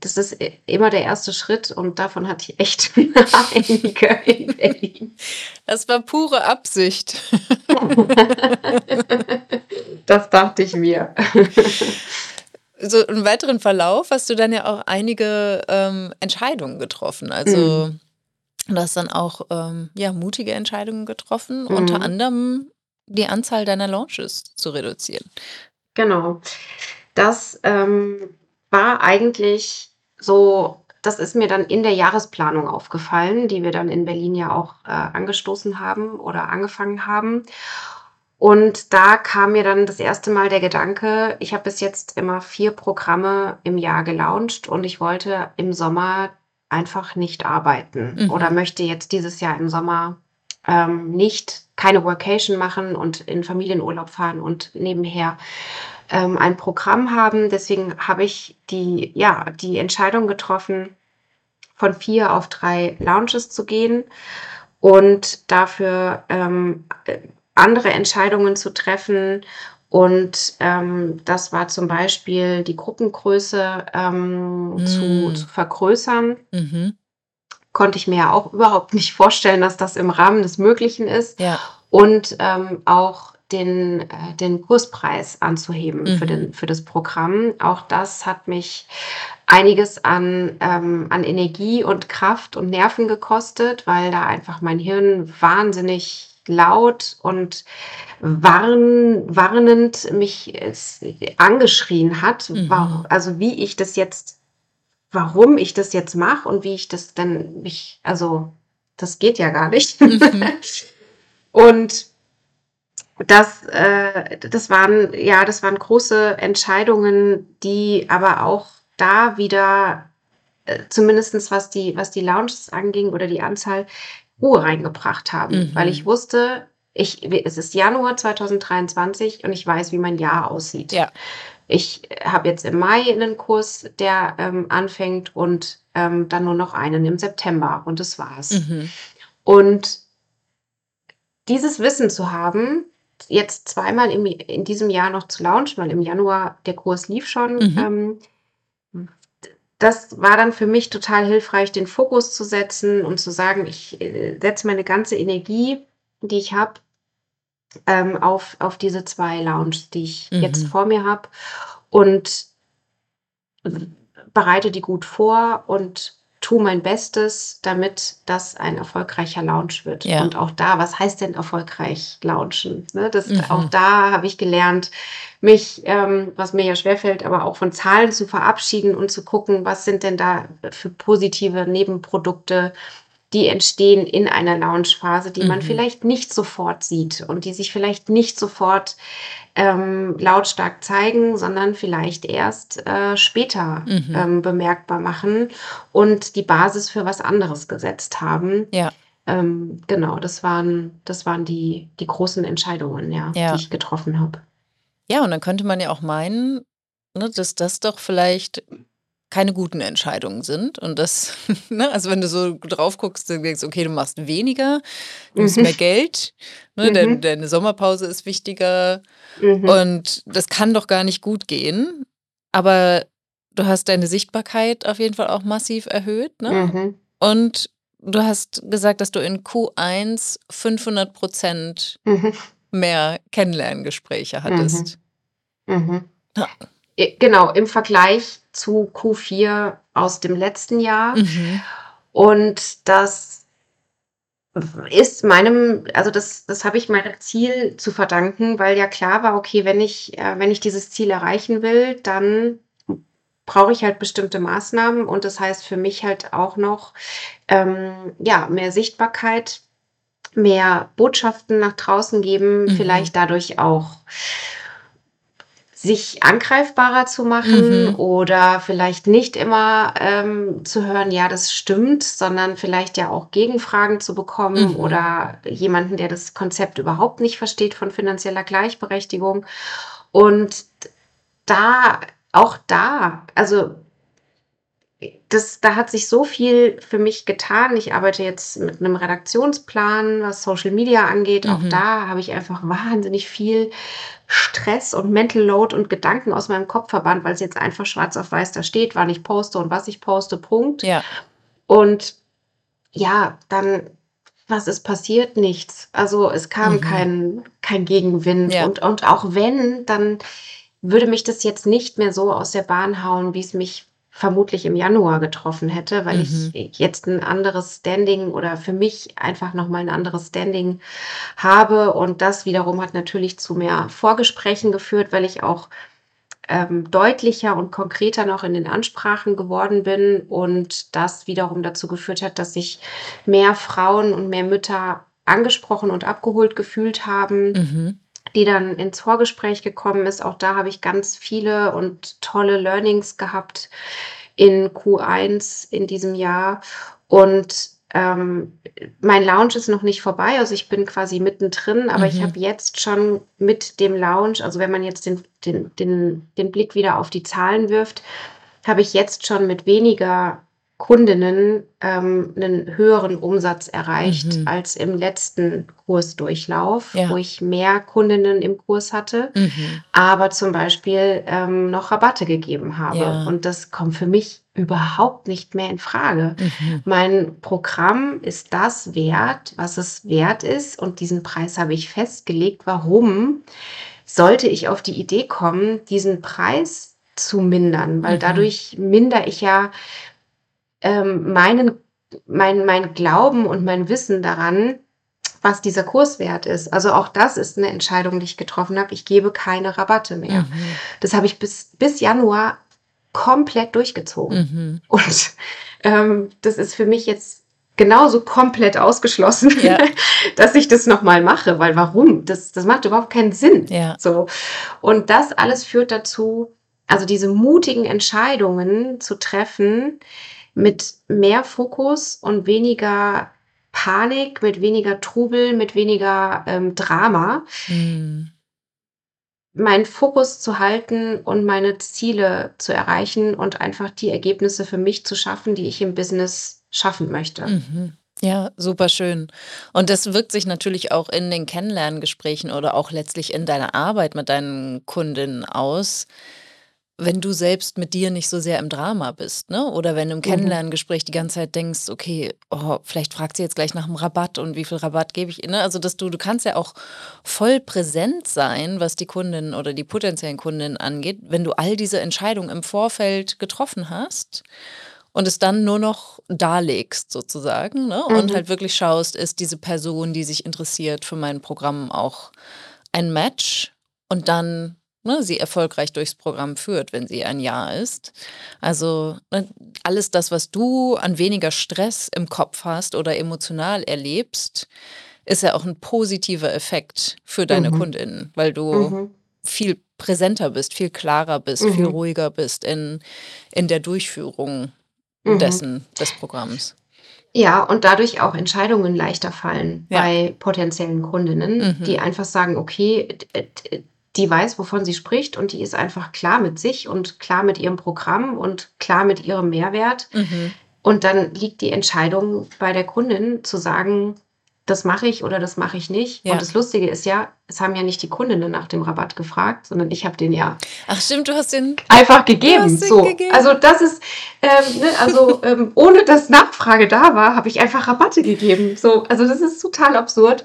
Speaker 2: das ist äh, immer der erste Schritt und davon hatte ich echt einige in Berlin.
Speaker 1: Das war pure Absicht.
Speaker 2: Das dachte ich mir.
Speaker 1: So im weiteren Verlauf hast du dann ja auch einige ähm, Entscheidungen getroffen. Also
Speaker 2: Mhm.
Speaker 1: du hast dann auch ähm, ja, mutige Entscheidungen getroffen, unter
Speaker 2: Mhm.
Speaker 1: anderem die Anzahl deiner Launches zu reduzieren.
Speaker 2: Genau. Das, ähm, war eigentlich so das ist mir dann in der Jahresplanung aufgefallen, die wir dann in Berlin ja auch, äh, angestoßen haben oder angefangen haben. Und da kam mir dann das erste Mal der Gedanke, ich habe bis jetzt immer 4 Programme im Jahr gelauncht und ich wollte im Sommer einfach nicht arbeiten oder
Speaker 1: Mhm.
Speaker 2: möchte jetzt dieses Jahr im Sommer, ähm, nicht keine Workation machen und in Familienurlaub fahren und nebenher, ähm, ein Programm haben. Deswegen habe ich die ja, die Entscheidung getroffen, von 4 auf 3 Launches zu gehen und dafür, ähm, äh, andere Entscheidungen zu treffen. Und, ähm, das war zum Beispiel die Gruppengröße, ähm, zu zu
Speaker 1: Hm.
Speaker 2: vergrößern.
Speaker 1: Mhm.
Speaker 2: Konnte ich mir ja auch überhaupt nicht vorstellen, dass das im Rahmen des Möglichen ist.
Speaker 1: Ja.
Speaker 2: Und, ähm, auch den äh, den Kurspreis anzuheben für
Speaker 1: Mhm.
Speaker 2: den für das Programm. Auch das hat mich einiges an ähm, an Energie und Kraft und Nerven gekostet, weil da einfach mein Hirn wahnsinnig laut und warn warnend mich es angeschrien hat,
Speaker 1: Mhm.
Speaker 2: also, wie ich das jetzt warum ich das jetzt mache und wie ich das dann mich also, das geht ja gar nicht.
Speaker 1: Mhm.
Speaker 2: Und das äh, das waren ja, das waren große Entscheidungen, die aber auch da wieder, äh, zumindestens was die was die Launches anging oder die Anzahl, Ruhe reingebracht haben, weil ich
Speaker 1: Mhm.
Speaker 2: wusste, ich es ist Januar 2023 und ich weiß, wie mein Jahr aussieht.
Speaker 1: Ja.
Speaker 2: Ich habe jetzt im Mai 'nen Kurs, der, ähm, anfängt und, ähm, dann nur noch einen im September und das war's.
Speaker 1: Mhm.
Speaker 2: Und dieses Wissen zu haben, jetzt zweimal im in diesem Jahr noch zu launchen, weil im Januar der Kurs lief schon,
Speaker 1: Mhm.
Speaker 2: ähm, das war dann für mich total hilfreich, den Fokus zu setzen und zu sagen: „Ich, äh, setze meine ganze Energie, die ich habe, ähm, auf auf diese 2 Launches, die ich jetzt
Speaker 1: Mhm.
Speaker 2: vor mir habe und bereite die gut vor und tue mein Bestes, damit das ein erfolgreicher Launch wird.“
Speaker 1: Ja.
Speaker 2: Und auch da, was heißt denn erfolgreich launchen, ne? Das auch
Speaker 1: Mhm.
Speaker 2: da habe ich gelernt, mich, ähm, was mir ja schwerfällt, aber auch von Zahlen zu verabschieden und zu gucken, was sind denn da für positive Nebenprodukte, die entstehen in einer Launchphase, die man
Speaker 1: Mhm.
Speaker 2: vielleicht nicht sofort sieht und die sich vielleicht nicht sofort, ähm, lautstark zeigen, sondern vielleicht erst, äh, später,
Speaker 1: Mhm.
Speaker 2: ähm, bemerkbar machen und die Basis für was anderes gesetzt haben.
Speaker 1: Ja.
Speaker 2: Ähm, genau, das waren das waren die die großen Entscheidungen, ja, die
Speaker 1: Ja.
Speaker 2: ich getroffen habe.
Speaker 1: Ja, und dann könnte man ja auch meinen, ne, dass das doch vielleicht keine guten Entscheidungen sind und das ne, also, wenn du so drauf guckst, dann denkst du: „Okay, du machst weniger, du nimmst
Speaker 2: Mhm.
Speaker 1: mehr Geld, ne,
Speaker 2: Mhm.
Speaker 1: deine Sommerpause ist wichtiger
Speaker 2: Mhm.
Speaker 1: und das kann doch gar nicht gut gehen.“ Aber du hast deine Sichtbarkeit auf jeden Fall auch massiv erhöht, ne?
Speaker 2: Mhm.
Speaker 1: Und du hast gesagt, dass du in Q1 500 Prozent
Speaker 2: Mhm.
Speaker 1: mehr Kennenlerngespräche hattest.
Speaker 2: Mhm.
Speaker 1: Ja.
Speaker 2: Genau, im Vergleich zu Q4 aus dem letzten Jahr.
Speaker 1: Mhm.
Speaker 2: Und das ist meinem, also das, das habe ich meinem Ziel zu verdanken, weil ja klar war, okay, wenn ich, äh, wenn ich dieses Ziel erreichen will, dann brauche ich halt bestimmte Maßnahmen und das heißt für mich halt auch noch ähm, ja mehr Sichtbarkeit, mehr Botschaften nach draußen geben,
Speaker 1: Mhm.
Speaker 2: vielleicht dadurch auch sich angreifbarer zu machen
Speaker 1: Mhm.
Speaker 2: oder vielleicht nicht immer ähm, zu hören, ja, das stimmt, sondern vielleicht ja auch Gegenfragen zu bekommen
Speaker 1: Mhm.
Speaker 2: oder jemanden, der das Konzept überhaupt nicht versteht von finanzieller Gleichberechtigung. Und da, auch da, also das, da hat sich so viel für mich getan. Ich arbeite jetzt mit einem Redaktionsplan, was Social Media angeht. Auch
Speaker 1: Mhm.
Speaker 2: da habe ich einfach wahnsinnig viel Stress und Mental Load und Gedanken aus meinem Kopf verbannt, weil es jetzt einfach schwarz auf weiß da steht, wann ich poste und was ich poste, Punkt.
Speaker 1: Ja.
Speaker 2: Und ja, dann, was ist passiert? Nichts. Also es kam
Speaker 1: Mhm.
Speaker 2: kein, kein Gegenwind.
Speaker 1: Ja.
Speaker 2: Und, und auch wenn, dann würde mich das jetzt nicht mehr so aus der Bahn hauen, wie es mich vermutlich im Januar getroffen hätte, weil
Speaker 1: Mhm.
Speaker 2: ich jetzt ein anderes Standing oder für mich einfach nochmal ein anderes Standing habe. Und das wiederum hat natürlich zu mehr Vorgesprächen geführt, weil ich auch ähm, deutlicher und konkreter noch in den Ansprachen geworden bin und das wiederum dazu geführt hat, dass sich mehr Frauen und mehr Mütter angesprochen und abgeholt gefühlt haben,
Speaker 1: Mhm.
Speaker 2: Die dann ins Vorgespräch gekommen ist. Auch da habe ich ganz viele und tolle Learnings gehabt in Q1 in diesem Jahr. Und ähm, mein Lounge ist noch nicht vorbei, also ich bin quasi mittendrin, aber ich
Speaker 1: Mhm.
Speaker 2: habe jetzt schon mit dem Lounge, also wenn man jetzt den, den, den, den Blick wieder auf die Zahlen wirft, habe ich jetzt schon mit weniger Kundinnen ähm, einen höheren Umsatz erreicht
Speaker 1: Mhm.
Speaker 2: als im letzten Kursdurchlauf,
Speaker 1: Ja.
Speaker 2: wo ich mehr Kundinnen im Kurs hatte,
Speaker 1: Mhm.
Speaker 2: aber zum Beispiel ähm, noch Rabatte gegeben habe.
Speaker 1: Ja.
Speaker 2: Und das kommt für mich überhaupt nicht mehr in Frage.
Speaker 1: Mhm.
Speaker 2: Mein Programm ist das wert, was es wert ist. Und diesen Preis habe ich festgelegt. Warum sollte ich auf die Idee kommen, diesen Preis zu mindern? Weil
Speaker 1: Mhm.
Speaker 2: dadurch mindere ich ja ähm, meinen, mein, mein Glauben und mein Wissen daran, was dieser Kurs wert ist. Also auch das ist eine Entscheidung, die ich getroffen habe. Ich gebe keine Rabatte mehr.
Speaker 1: Mhm.
Speaker 2: Das habe ich bis, bis Januar komplett durchgezogen.
Speaker 1: Mhm.
Speaker 2: Und ähm, das ist für mich jetzt genauso komplett ausgeschlossen,
Speaker 1: Ja.
Speaker 2: dass ich das nochmal mache, weil warum? Das, das macht überhaupt keinen Sinn.
Speaker 1: Ja.
Speaker 2: So. Und das alles führt dazu, also diese mutigen Entscheidungen zu treffen mit mehr Fokus und weniger Panik, mit weniger Trubel, mit weniger ähm, Drama,
Speaker 1: Mhm.
Speaker 2: meinen Fokus zu halten und meine Ziele zu erreichen und einfach die Ergebnisse für mich zu schaffen, die ich im Business schaffen möchte.
Speaker 1: Mhm. Ja, super schön. Und das wirkt sich natürlich auch in den Kennenlerngesprächen oder auch letztlich in deiner Arbeit mit deinen Kundinnen aus, wenn du selbst mit dir nicht so sehr im Drama bist, ne? Oder wenn du im
Speaker 2: Mhm.
Speaker 1: Kennenlerngespräch die ganze Zeit denkst, okay, oh, vielleicht fragt sie jetzt gleich nach dem Rabatt und wie viel Rabatt gebe ich ihr, ne? Also, dass du du kannst ja auch voll präsent sein, was die Kundin oder die potenziellen Kundinnen angeht, wenn du all diese Entscheidungen im Vorfeld getroffen hast und es dann nur noch darlegst sozusagen, ne? Und
Speaker 2: Mhm.
Speaker 1: halt wirklich schaust, ist diese Person, die sich interessiert für mein Programm auch ein Match und dann, ne, sie erfolgreich durchs Programm führt, wenn sie ein Ja ist. Also, ne, alles das, was du an weniger Stress im Kopf hast oder emotional erlebst, ist ja auch ein positiver Effekt für deine
Speaker 2: Mhm.
Speaker 1: Kundinnen, weil du
Speaker 2: Mhm.
Speaker 1: viel präsenter bist, viel klarer bist, viel
Speaker 2: Mhm.
Speaker 1: ruhiger bist in in der Durchführung
Speaker 2: Mhm.
Speaker 1: dessen des Programms.
Speaker 2: Ja, und dadurch auch Entscheidungen leichter fallen
Speaker 1: Ja.
Speaker 2: bei potenziellen Kundinnen, die
Speaker 1: Mhm.
Speaker 2: einfach sagen, okay, die weiß, wovon sie spricht und die ist einfach klar mit sich und klar mit ihrem Programm und klar mit ihrem Mehrwert.
Speaker 1: Mhm.
Speaker 2: Und dann liegt die Entscheidung bei der Kundin zu sagen, das mache ich oder das mache ich nicht.
Speaker 1: Ja.
Speaker 2: Und das Lustige ist ja, es haben ja nicht die Kundinnen nach dem Rabatt gefragt, sondern ich habe den ja
Speaker 1: Ach stimmt, du hast den.
Speaker 2: einfach gegeben.
Speaker 1: den
Speaker 2: So,
Speaker 1: gegeben.
Speaker 2: also das ist, ähm, ne, also ähm, ohne dass Nachfrage da war, habe ich einfach Rabatte gegeben. So, also das ist total absurd.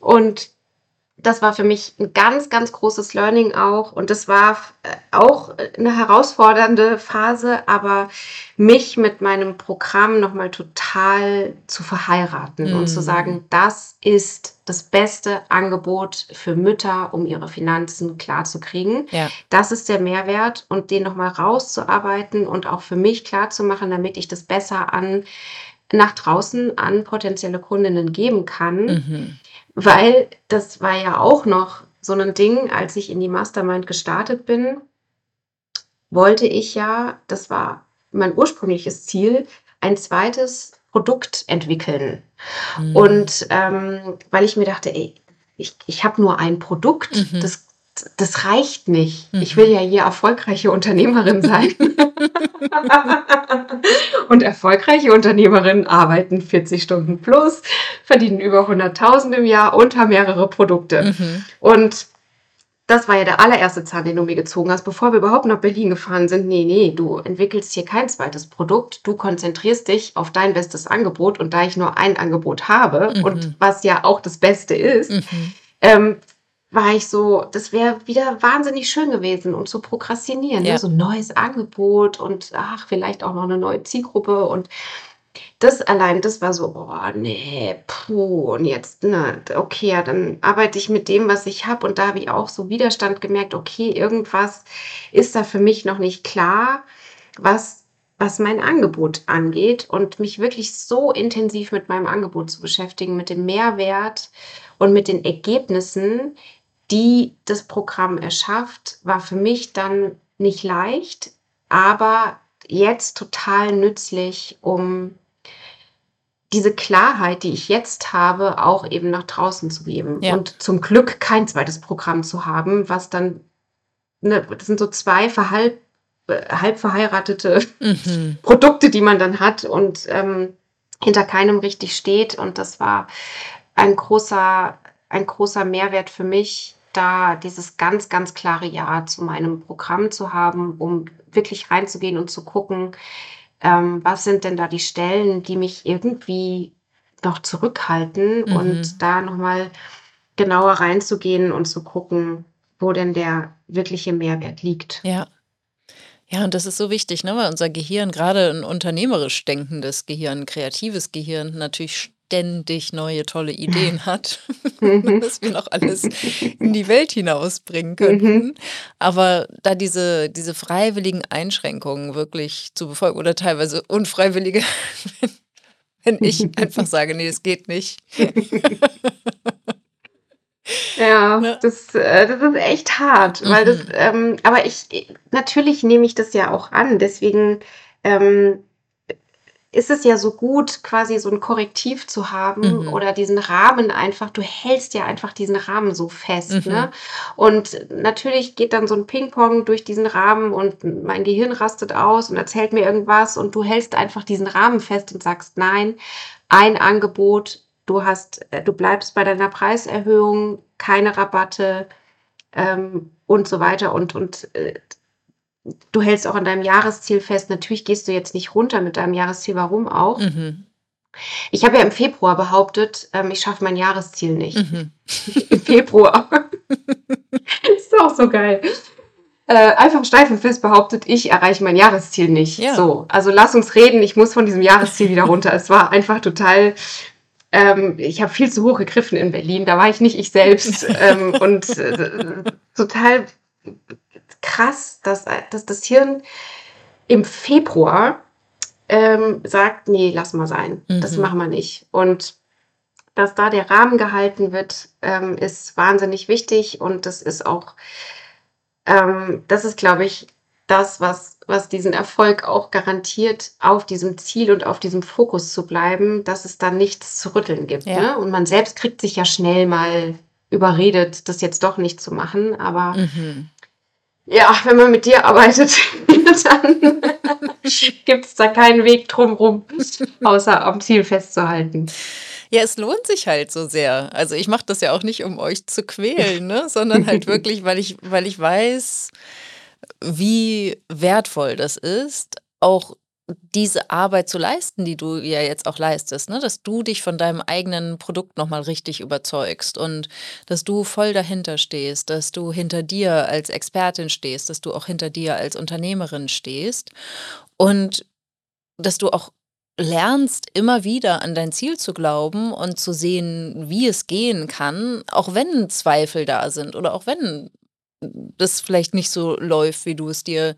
Speaker 2: Und das war für mich ein ganz, ganz großes Learning auch. Und das war äh, auch eine herausfordernde Phase, aber mich mit meinem Programm nochmal total zu verheiraten und zu
Speaker 1: Mhm.
Speaker 2: sagen, das ist das beste Angebot für Mütter, um ihre Finanzen klar zu kriegen.
Speaker 1: Ja.
Speaker 2: Das ist der Mehrwert und den nochmal rauszuarbeiten und auch für mich klar zu machen, damit ich das besser an nach draußen an potenzielle Kundinnen geben kann.
Speaker 1: Mhm.
Speaker 2: Weil das war ja auch noch so ein Ding, als ich in die Mastermind gestartet bin, wollte ich ja, das war mein ursprüngliches Ziel, ein zweites Produkt entwickeln.
Speaker 1: Mhm.
Speaker 2: Und ähm, weil ich mir dachte, ey, ich, ich habe nur ein Produkt,
Speaker 1: Mhm.
Speaker 2: das, das reicht nicht. Ich
Speaker 1: Mhm.
Speaker 2: will ja hier erfolgreiche Unternehmerin sein. Und erfolgreiche Unternehmerinnen arbeiten 40 Stunden plus, verdienen über 100.000 im Jahr und haben mehrere Produkte.
Speaker 1: Mhm.
Speaker 2: Und das war ja der allererste Zahn, den du mir gezogen hast, bevor wir überhaupt nach Berlin gefahren sind. Nee, nee, du entwickelst hier kein zweites Produkt. Du konzentrierst dich auf dein bestes Angebot. Und da ich nur ein Angebot habe
Speaker 1: Mhm.
Speaker 2: und was ja auch das Beste ist,
Speaker 1: Mhm.
Speaker 2: ähm, war ich so, das wäre wieder wahnsinnig schön gewesen, um zu prokrastinieren.
Speaker 1: Ja.
Speaker 2: Ne? So ein neues Angebot und ach, vielleicht auch noch eine neue Zielgruppe. Und das allein, das war so, oh nee, puh, und jetzt, ne, okay, ja, dann arbeite ich mit dem, was ich habe. Und da habe ich auch so Widerstand gemerkt, okay, irgendwas ist da für mich noch nicht klar, was, was mein Angebot angeht. Und mich wirklich so intensiv mit meinem Angebot zu beschäftigen, mit dem Mehrwert und mit den Ergebnissen, die das Programm erschafft, war für mich dann nicht leicht, aber jetzt total nützlich, um diese Klarheit, die ich jetzt habe, auch eben nach draußen zu geben.
Speaker 1: Ja.
Speaker 2: Und zum Glück kein zweites Programm zu haben, was dann, ne, das sind so zwei verhalb, äh, halb verheiratete
Speaker 1: Mhm.
Speaker 2: Produkte, die man dann hat und ähm, hinter keinem richtig steht. Und das war ein großer, ein großer Mehrwert für mich, da dieses ganz, ganz klare Ja zu meinem Programm zu haben, um wirklich reinzugehen und zu gucken, ähm, was sind denn da die Stellen, die mich irgendwie noch zurückhalten
Speaker 1: Mhm.
Speaker 2: und da nochmal genauer reinzugehen und zu gucken, wo denn der wirkliche Mehrwert liegt.
Speaker 1: Ja. Ja, und das ist so wichtig, ne? weil unser Gehirn, gerade ein unternehmerisch denkendes Gehirn, ein kreatives Gehirn, natürlich ständig neue tolle Ideen hat, dass wir noch alles in die Welt hinausbringen könnten. Aber da diese, diese freiwilligen Einschränkungen wirklich zu befolgen oder teilweise unfreiwillige, wenn, wenn ich einfach sage, nee, es geht nicht.
Speaker 2: Ja,
Speaker 1: Ne?
Speaker 2: das, äh, das ist echt hart, weil das,
Speaker 1: Mhm.
Speaker 2: ähm, aber ich, natürlich nehme ich das ja auch an, deswegen ähm, ist es ja so gut, quasi so ein Korrektiv zu haben
Speaker 1: Mhm.
Speaker 2: oder diesen Rahmen einfach, du hältst ja einfach diesen Rahmen so fest,
Speaker 1: Mhm.
Speaker 2: ne? Und natürlich geht dann so ein Ping-Pong durch diesen Rahmen und mein Gehirn rastet aus und erzählt mir irgendwas und du hältst einfach diesen Rahmen fest und sagst, nein, ein Angebot, du hast, äh, du bleibst bei deiner Preiserhöhung, keine Rabatte ähm, und so weiter und, und äh, du hältst auch an deinem Jahresziel fest. Natürlich gehst du jetzt nicht runter mit deinem Jahresziel, warum auch?
Speaker 1: Mhm.
Speaker 2: Ich habe ja im Februar behauptet, ähm, ich schaffe mein Jahresziel nicht.
Speaker 1: Mhm.
Speaker 2: Im Februar. ist auch so geil. Äh, einfach steif und fest behauptet, ich erreiche mein Jahresziel nicht.
Speaker 1: Ja.
Speaker 2: So, also lass uns reden, ich muss von diesem Jahresziel wieder runter. Es war einfach total, ähm, ich habe viel zu hoch gegriffen in Berlin, da war ich nicht ich selbst. ähm, und äh, total krass, dass, dass das Hirn im Februar ähm, sagt, nee, lass mal sein, das
Speaker 1: Mhm.
Speaker 2: machen wir nicht. Und dass da der Rahmen gehalten wird, ähm, ist wahnsinnig wichtig und das ist auch, ähm, das ist, glaube ich, das, was, was diesen Erfolg auch garantiert, auf diesem Ziel und auf diesem Fokus zu bleiben, dass es da nichts zu rütteln gibt.
Speaker 1: Ja.
Speaker 2: Ne? Und man selbst kriegt sich ja schnell mal überredet, das jetzt doch nicht zu machen, aber
Speaker 1: Mhm.
Speaker 2: Ja, wenn man mit dir arbeitet, dann gibt es da keinen Weg drumherum, außer am Ziel festzuhalten.
Speaker 1: Ja, es lohnt sich halt so sehr. Also, ich mache das ja auch nicht, um euch zu quälen, ne, sondern halt wirklich, weil ich weil ich weiß, wie wertvoll das ist, auch diese Arbeit zu leisten, die du ja jetzt auch leistest, ne? Dass du dich von deinem eigenen Produkt noch mal richtig überzeugst und dass du voll dahinter stehst, dass du hinter dir als Expertin stehst, dass du auch hinter dir als Unternehmerin stehst und dass du auch lernst, immer wieder an dein Ziel zu glauben und zu sehen, wie es gehen kann, auch wenn Zweifel da sind oder auch wenn das vielleicht nicht so läuft, wie du es dir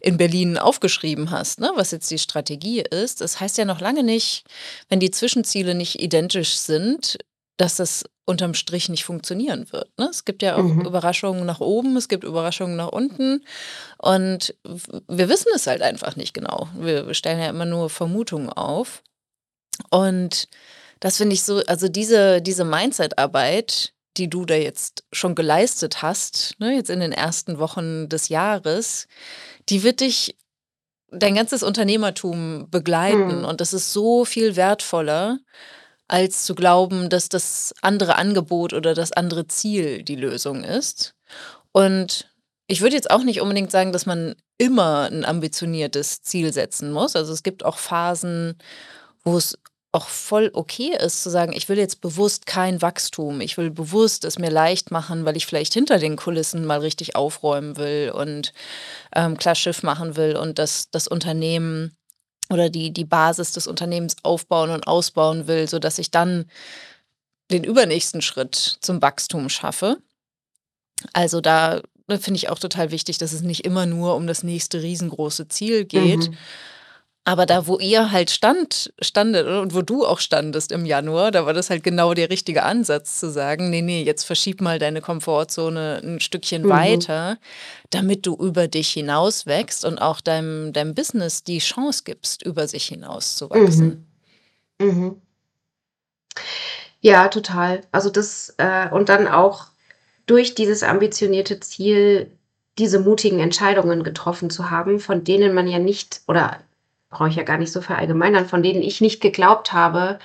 Speaker 1: in Berlin aufgeschrieben hast, ne? was jetzt die Strategie ist. Das heißt ja noch lange nicht, wenn die Zwischenziele nicht identisch sind, dass das unterm Strich nicht funktionieren wird. Ne? Es gibt ja auch
Speaker 2: Mhm.
Speaker 1: Überraschungen nach oben, es gibt Überraschungen nach unten und wir wissen es halt einfach nicht genau. Wir wir stellen ja immer nur Vermutungen auf. Und das finde ich so, also diese, diese Mindset-Arbeit, die du da jetzt schon geleistet hast, ne, jetzt in den ersten Wochen des Jahres, die wird dich dein ganzes Unternehmertum begleiten.
Speaker 2: Mhm.
Speaker 1: Und das ist so viel wertvoller, als zu glauben, dass das andere Angebot oder das andere Ziel die Lösung ist. Und ich würde jetzt auch nicht unbedingt sagen, dass man immer ein ambitioniertes Ziel setzen muss. Also es gibt auch Phasen, wo es auch voll okay ist zu sagen, ich will jetzt bewusst kein Wachstum. Ich will bewusst es mir leicht machen, weil ich vielleicht hinter den Kulissen mal richtig aufräumen will und ähm, klar Schiff machen will und das, das Unternehmen oder die, die Basis des Unternehmens aufbauen und ausbauen will, sodass ich dann den übernächsten Schritt zum Wachstum schaffe. Also da ne, finde ich auch total wichtig, dass es nicht immer nur um das nächste riesengroße Ziel geht.
Speaker 2: Mhm.
Speaker 1: Aber da, wo ihr halt stand, standet und wo du auch standest im Januar, da war das halt genau der richtige Ansatz zu sagen, nee, nee, jetzt verschieb mal deine Komfortzone ein Stückchen
Speaker 2: Mhm.
Speaker 1: weiter, damit du über dich hinaus wächst und auch deinem, deinem Business die Chance gibst, über sich hinaus zu wachsen.
Speaker 2: Mhm. Mhm. Ja, total. Also das, äh, und dann auch durch dieses ambitionierte Ziel diese mutigen Entscheidungen getroffen zu haben, von denen man ja nicht, oder brauche ich ja gar nicht so verallgemeinern, von denen ich nicht geglaubt habe,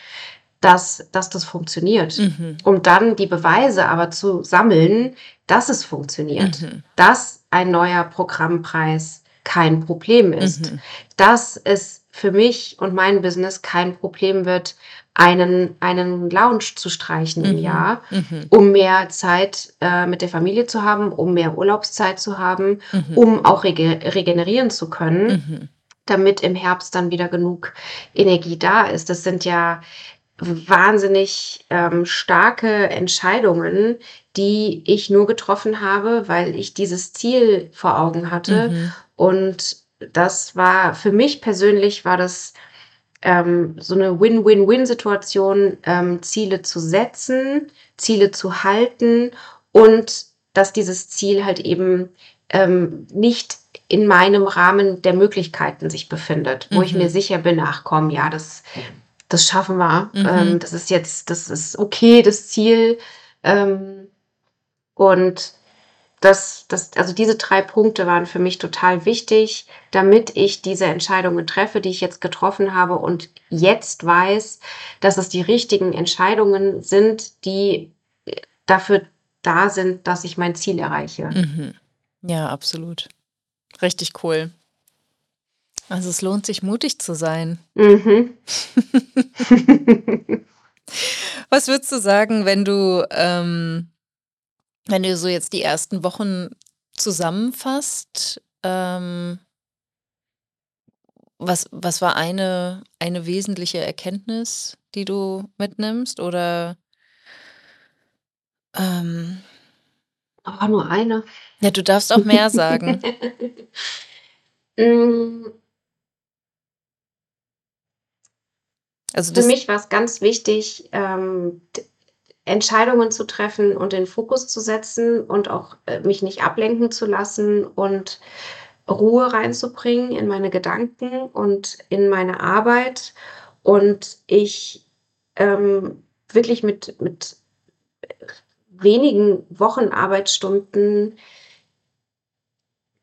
Speaker 2: dass, dass das funktioniert.
Speaker 1: Mhm.
Speaker 2: Um dann die Beweise aber zu sammeln, dass es funktioniert,
Speaker 1: Mhm.
Speaker 2: dass ein neuer Programmpreis kein Problem ist,
Speaker 1: Mhm.
Speaker 2: dass es für mich und mein Business kein Problem wird, einen, einen Lounge zu streichen im
Speaker 1: Mhm.
Speaker 2: Jahr,
Speaker 1: Mhm.
Speaker 2: um mehr Zeit äh, mit der Familie zu haben, um mehr Urlaubszeit zu haben,
Speaker 1: Mhm.
Speaker 2: um auch rege regenerieren zu können. Damit im Herbst dann wieder genug Energie da ist. Das sind ja wahnsinnig ähm, starke Entscheidungen, die ich nur getroffen habe, weil ich dieses Ziel vor Augen hatte.
Speaker 1: Mhm.
Speaker 2: Und das war für mich persönlich war das ähm, so eine Win-Win-Win-Situation, ähm, Ziele zu setzen, Ziele zu halten und dass dieses Ziel halt eben ähm, nicht in meinem Rahmen der Möglichkeiten sich befindet, wo ich
Speaker 1: Mhm.
Speaker 2: mir sicher bin, ach komm, ja, das, das schaffen wir.
Speaker 1: Mhm.
Speaker 2: Ähm, das ist jetzt, das ist okay, das Ziel. Ähm, und das, das, also diese drei Punkte waren für mich total wichtig, damit ich diese Entscheidungen treffe, die ich jetzt getroffen habe und jetzt weiß, dass es die richtigen Entscheidungen sind, die dafür da sind, dass ich mein Ziel erreiche.
Speaker 1: Mhm. Ja, absolut. Richtig cool. Also es lohnt sich, mutig zu sein.
Speaker 2: Mhm.
Speaker 1: Was würdest du sagen, wenn du, ähm, wenn du so jetzt die ersten Wochen zusammenfasst? Ähm, was, was war eine, eine wesentliche Erkenntnis, die du mitnimmst? Oder ähm,
Speaker 2: Aber nur eine.
Speaker 1: ja, du darfst auch mehr sagen.
Speaker 2: Mm,
Speaker 1: Also
Speaker 2: Für mich war es ganz wichtig, ähm, Entscheidungen zu treffen und den Fokus zu setzen und auch äh, mich nicht ablenken zu lassen und Ruhe reinzubringen in meine Gedanken und in meine Arbeit. Und ich ähm, wirklich mit, mit wenigen Wochenarbeitsstunden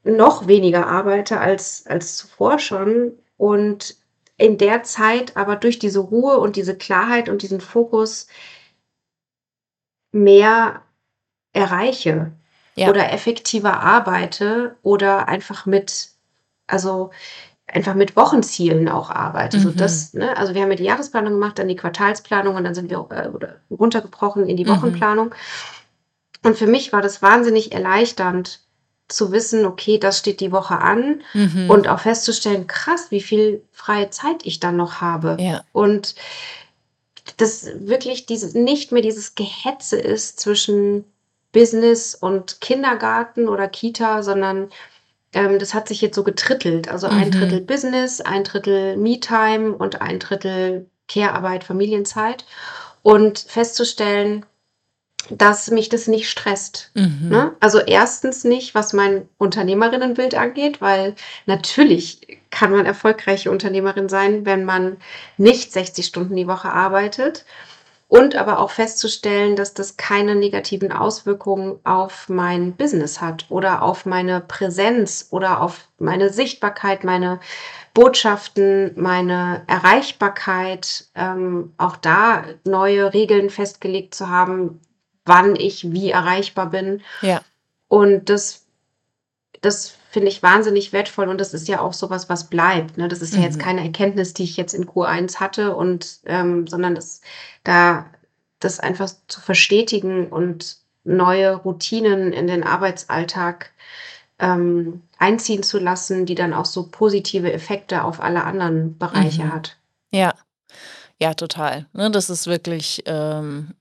Speaker 2: noch weniger arbeite als, als zuvor schon und in der Zeit aber durch diese Ruhe und diese Klarheit und diesen Fokus mehr erreiche
Speaker 1: Ja.
Speaker 2: oder effektiver arbeite oder einfach mit also, einfach mit Wochenzielen auch arbeite. So
Speaker 1: Mhm.
Speaker 2: das ne, also wir haben ja die Jahresplanung gemacht, dann die Quartalsplanung und dann sind wir, äh, runtergebrochen in die
Speaker 1: Mhm.
Speaker 2: Wochenplanung. Und für mich war das wahnsinnig erleichternd zu wissen: „Okay, das steht die Woche an“
Speaker 1: Mhm.
Speaker 2: und auch festzustellen: „Krass, wie viel freie Zeit ich dann noch habe.“
Speaker 1: Ja.
Speaker 2: Und dass wirklich dieses nicht mehr dieses Gehetze ist zwischen Business und Kindergarten oder Kita, sondern, ähm, das hat sich jetzt so getrittelt. Also ein Drittel
Speaker 1: Mhm.
Speaker 2: Business, ein Drittel Me-Time und ein Drittel Care-Arbeit, Familienzeit. Und festzustellen, dass mich das nicht stresst,
Speaker 1: Mhm.
Speaker 2: ne? Also erstens nicht, was mein Unternehmerinnenbild angeht, weil natürlich kann man erfolgreiche Unternehmerin sein, wenn man nicht 60 Stunden die Woche arbeitet. Und aber auch festzustellen, dass das keine negativen Auswirkungen auf mein Business hat oder auf meine Präsenz oder auf meine Sichtbarkeit, meine Botschaften, meine Erreichbarkeit, ähm, auch da neue Regeln festgelegt zu haben, wann ich wie erreichbar bin.
Speaker 1: Ja.
Speaker 2: Und das das finde ich wahnsinnig wertvoll und das ist ja auch so was, was bleibt, ne? Das ist ja jetzt
Speaker 1: Mhm.
Speaker 2: keine Erkenntnis, die ich jetzt in Q1 hatte und, ähm sondern das da das einfach zu verstetigen und neue Routinen in den Arbeitsalltag, ähm, einziehen zu lassen, die dann auch so positive Effekte auf alle anderen Bereiche
Speaker 1: Mhm.
Speaker 2: hat.
Speaker 1: Ja. Ja, total, ne? Das ist wirklich, ähm,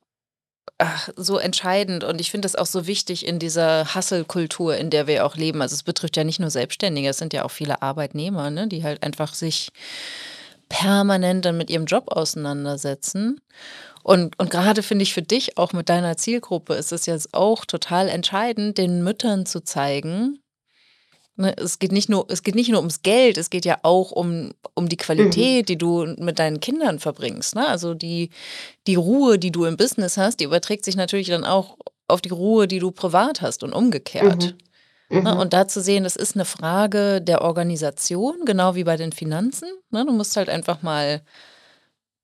Speaker 1: ach, so entscheidend und ich finde das auch so wichtig in dieser Hustle-Kultur, in der wir auch leben. Also, es betrifft ja nicht nur Selbstständige, es sind ja auch viele Arbeitnehmer, ne, die halt einfach sich permanent dann mit ihrem Job auseinandersetzen. Und und grade finde ich für dich auch mit deiner Zielgruppe ist es jetzt auch total entscheidend, den Müttern zu zeigen, es geht nicht nur es geht nicht nur ums Geld, es geht ja auch um um die
Speaker 2: Mhm.
Speaker 1: Qualität, die du mit deinen Kindern verbringst, ne? Also, die die Ruhe, die du im Business hast, die überträgt sich natürlich dann auch auf die Ruhe, die du privat hast und umgekehrt,
Speaker 2: Mhm.
Speaker 1: ne?
Speaker 2: Mhm.
Speaker 1: Und da zu sehen, das ist 'ne Frage der Organisation, genau wie bei den Finanzen, ne? Du musst halt einfach mal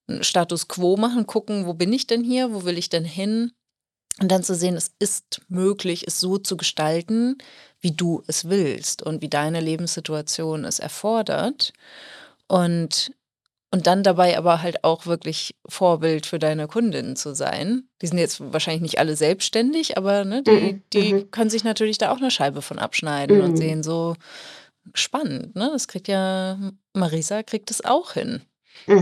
Speaker 1: 'n Status quo machen, gucken: „Wo bin ich denn hier? Wo will ich denn hin?“ Und dann zu sehen, es ist möglich, es so zu gestalten, wie du es willst und wie deine Lebenssituation es erfordert. Und und dann dabei aber halt auch wirklich Vorbild für deine Kundinnen zu sein. Die sind jetzt wahrscheinlich nicht alle selbstständig, aber, ne, die
Speaker 2: Mhm.
Speaker 1: die
Speaker 2: Mhm.
Speaker 1: können sich natürlich da auch 'ne Scheibe von abschneiden und
Speaker 2: Mhm.
Speaker 1: sehen so: „Spannend, ne? Das kriegt ja Marisa kriegt es auch hin,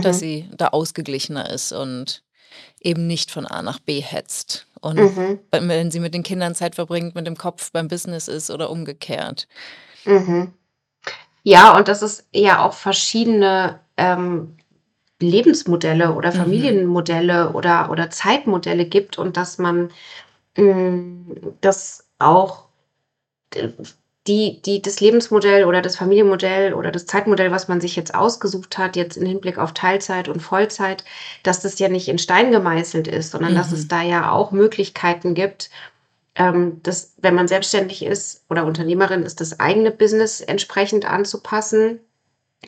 Speaker 1: dass
Speaker 2: Mhm.
Speaker 1: sie da ausgeglichener ist und eben nicht von A nach B hetzt und
Speaker 2: Mhm.
Speaker 1: wenn sie mit den Kindern Zeit verbringt, mit dem Kopf beim Business ist oder umgekehrt.“
Speaker 2: Mhm. Ja, und dass es ja auch verschiedene, ähm, Lebensmodelle oder
Speaker 1: Mhm.
Speaker 2: Familienmodelle oder oder Zeitmodelle gibt und dass man, hm, das auch die die das Lebensmodell oder das Familienmodell oder das Zeitmodell, was man sich jetzt ausgesucht hat, jetzt in Hinblick auf Teilzeit und Vollzeit, dass das ja nicht in Stein gemeißelt ist, sondern dass es
Speaker 1: Mhm.
Speaker 2: da ja auch Möglichkeiten gibt, ähm, dass, wenn man selbstständig ist oder Unternehmerin ist, das eigene Business entsprechend anzupassen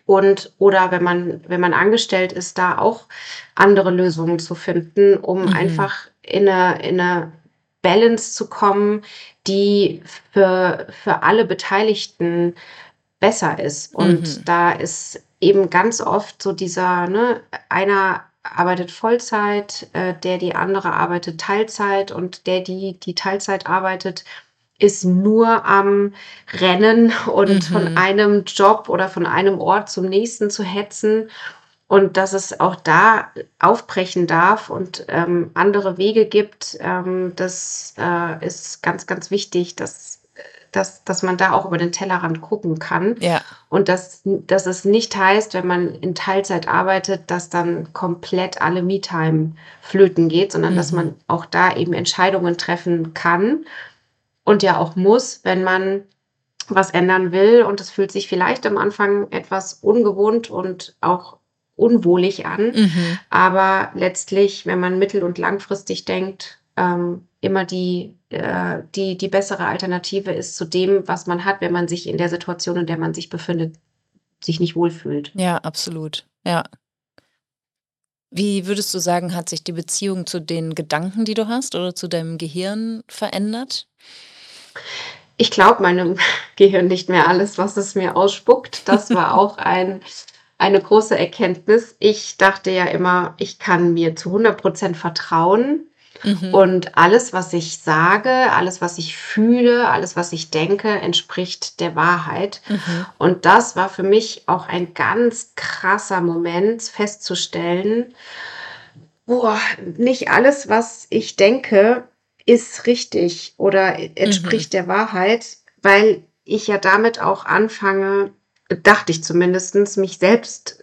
Speaker 2: und oder wenn man wenn man angestellt ist, da auch andere Lösungen zu finden, um
Speaker 1: Mhm.
Speaker 2: einfach in 'ne in 'ne Balance zu kommen, die für für alle Beteiligten besser ist. Und
Speaker 1: Mhm.
Speaker 2: da ist eben ganz oft so dieser, ne, einer arbeitet Vollzeit, äh, der die andere arbeitet Teilzeit und der, die die Teilzeit arbeitet, ist nur am Rennen und von
Speaker 1: Mhm.
Speaker 2: einem Job oder von einem Ort zum nächsten zu hetzen und dass es auch da aufbrechen darf und, ähm, andere Wege gibt. Ähm, das, äh, ist ganz, ganz wichtig, dass dass dass man da auch über den Tellerrand gucken kann
Speaker 1: Ja.
Speaker 2: und dass dass es nicht heißt, wenn man in Teilzeit arbeitet, dass dann komplett alle Me-Time flöten geht, sondern dass
Speaker 1: Mhm.
Speaker 2: man auch da eben Entscheidungen treffen kann und ja auch muss, wenn man was ändern will. Und das fühlt sich vielleicht am Anfang etwas ungewohnt und auch unwohlig an,
Speaker 1: Mhm.
Speaker 2: aber letztlich, wenn man mittel und langfristig denkt, ähm, immer die äh, die die bessere Alternative ist zu dem, was man hat, wenn man sich in der Situation, in der man sich befindet, sich nicht wohlfühlt.
Speaker 1: Ja, absolut. Ja. Wie würdest du sagen, hat sich die Beziehung zu den Gedanken, die du hast oder zu deinem Gehirn verändert?
Speaker 2: Ich glaube meinem Gehirn nicht mehr alles, was es mir ausspuckt. Das war auch ein eine große Erkenntnis. Ich dachte ja immer, ich kann mir zu 100% vertrauen. Mhm. Und alles, was ich sage, alles, was ich fühle, alles, was ich denke, entspricht der Wahrheit. Mhm. Und das war für mich auch ein ganz krasser Moment festzustellen, boah, nicht alles, was ich denke, ist richtig oder entspricht mhm. der Wahrheit, weil ich ja damit auch anfange, dachte ich zumindest, mich selbst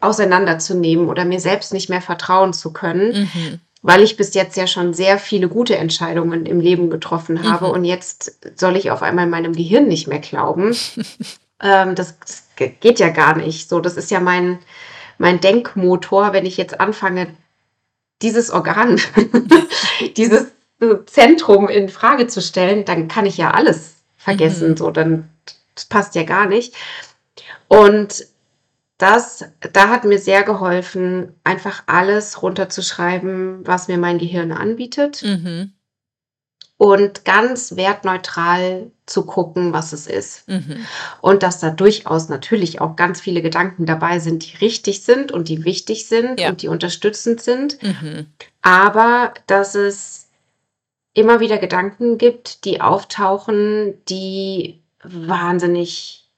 Speaker 2: auseinanderzunehmen oder mir selbst nicht mehr vertrauen zu können, mhm. weil ich bis jetzt ja schon sehr viele gute Entscheidungen im Leben getroffen habe mhm. und jetzt soll ich auf einmal meinem Gehirn nicht mehr glauben. ähm, das, das, geht ja gar nicht. So, das ist ja mein, mein Denkmotor, wenn ich jetzt anfange, dieses Organ, dieses Zentrum in Frage zu stellen, dann kann ich ja alles vergessen. Mhm. So, dann das passt ja gar nicht. Und das, da hat mir sehr geholfen, einfach alles runterzuschreiben, was mir mein Gehirn anbietet. Mhm. Und ganz wertneutral zu gucken, was es ist. Mhm. Und dass da durchaus natürlich auch ganz viele Gedanken dabei sind, die richtig sind und die wichtig sind ja. und die unterstützend sind. Mhm. Aber dass es immer wieder Gedanken gibt, die auftauchen, die wahnsinnig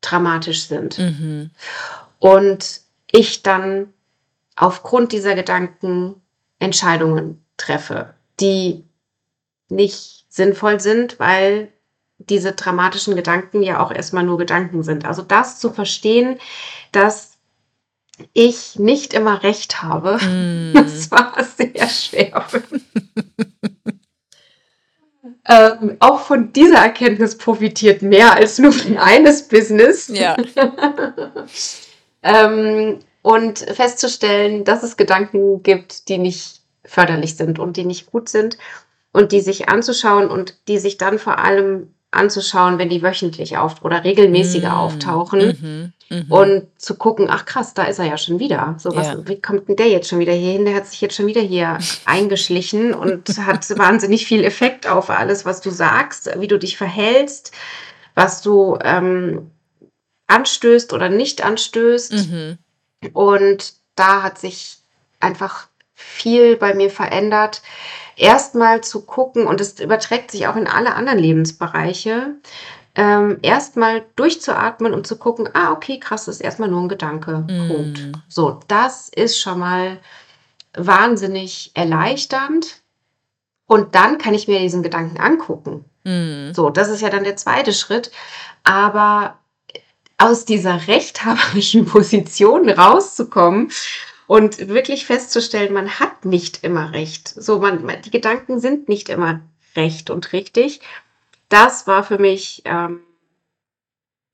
Speaker 2: dramatisch sind. Mhm. Und ich dann aufgrund dieser Gedanken Entscheidungen treffe, die nicht sinnvoll sind, weil diese dramatischen Gedanken ja auch erstmal nur Gedanken sind. Also das zu verstehen, dass ich nicht immer recht habe, mm. das war sehr schwer. Ähm, auch von dieser Erkenntnis profitiert mehr als nur eines Business. Ja. ähm, und festzustellen, dass es Gedanken gibt, die nicht förderlich sind und die nicht gut sind und die sich anzuschauen und die sich dann vor allem anzuschauen, wenn die wöchentlich auf oder regelmäßiger mm. auftauchen mm -hmm. und zu gucken, ach krass, da ist er ja schon wieder. So was, ja. wie kommt denn der jetzt schon wieder hier hin? Der hat sich jetzt schon wieder hier eingeschlichen und hat wahnsinnig viel Effekt auf alles, was du sagst, wie du dich verhältst, was du ähm, anstößt oder nicht anstößt. Mm Und da hat sich einfach viel bei mir verändert erstmal zu gucken, und es überträgt sich auch in alle anderen Lebensbereiche, ähm, erstmal durchzuatmen und zu gucken, ah, okay, krass, das ist erstmal nur ein Gedanke. Mm. Punkt. So, das ist schon mal wahnsinnig erleichternd. Und dann kann ich mir diesen Gedanken angucken. Mm. So, das ist ja dann der zweite Schritt. Aber aus dieser rechthaberischen Position rauszukommen und wirklich festzustellen, man hat nicht immer recht. So, man, die Gedanken sind nicht immer recht und richtig. Das war für mich ähm,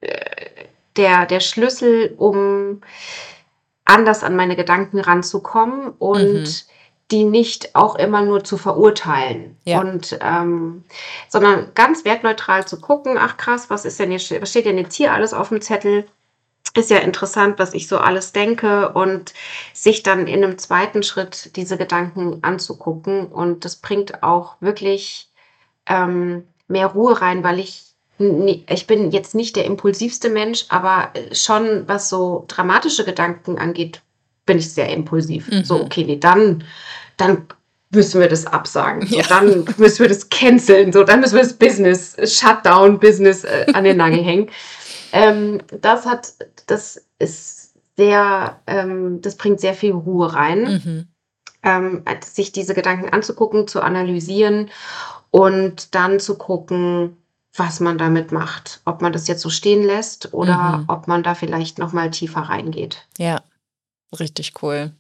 Speaker 2: äh, der, der Schlüssel, um anders an meine Gedanken ranzukommen und mhm. die nicht auch immer nur zu verurteilen. Ja. Und ähm, sondern ganz wertneutral zu gucken, ach krass, was ist denn jetzt, was steht denn jetzt hier alles auf dem Zettel? Ist ja interessant, was ich so alles denke und sich dann in einem zweiten Schritt diese Gedanken anzugucken. Und das bringt auch wirklich ähm, mehr Ruhe rein, weil ich, ich bin jetzt nicht der impulsivste Mensch, aber schon was so dramatische Gedanken angeht, bin ich sehr impulsiv. Mhm. So, okay, nee, dann, dann müssen wir das absagen. So, ja. Dann müssen wir das canceln. So, dann müssen wir das Business, Shutdown Business äh, an den Nagel hängen. Ähm, das hat, das ist sehr, ähm, das bringt sehr viel Ruhe rein, mhm. ähm, sich diese Gedanken anzugucken, zu analysieren und dann zu gucken, was man damit macht. Ob man das jetzt so stehen lässt oder mhm. ob man da vielleicht noch mal tiefer reingeht.
Speaker 1: Ja, richtig cool.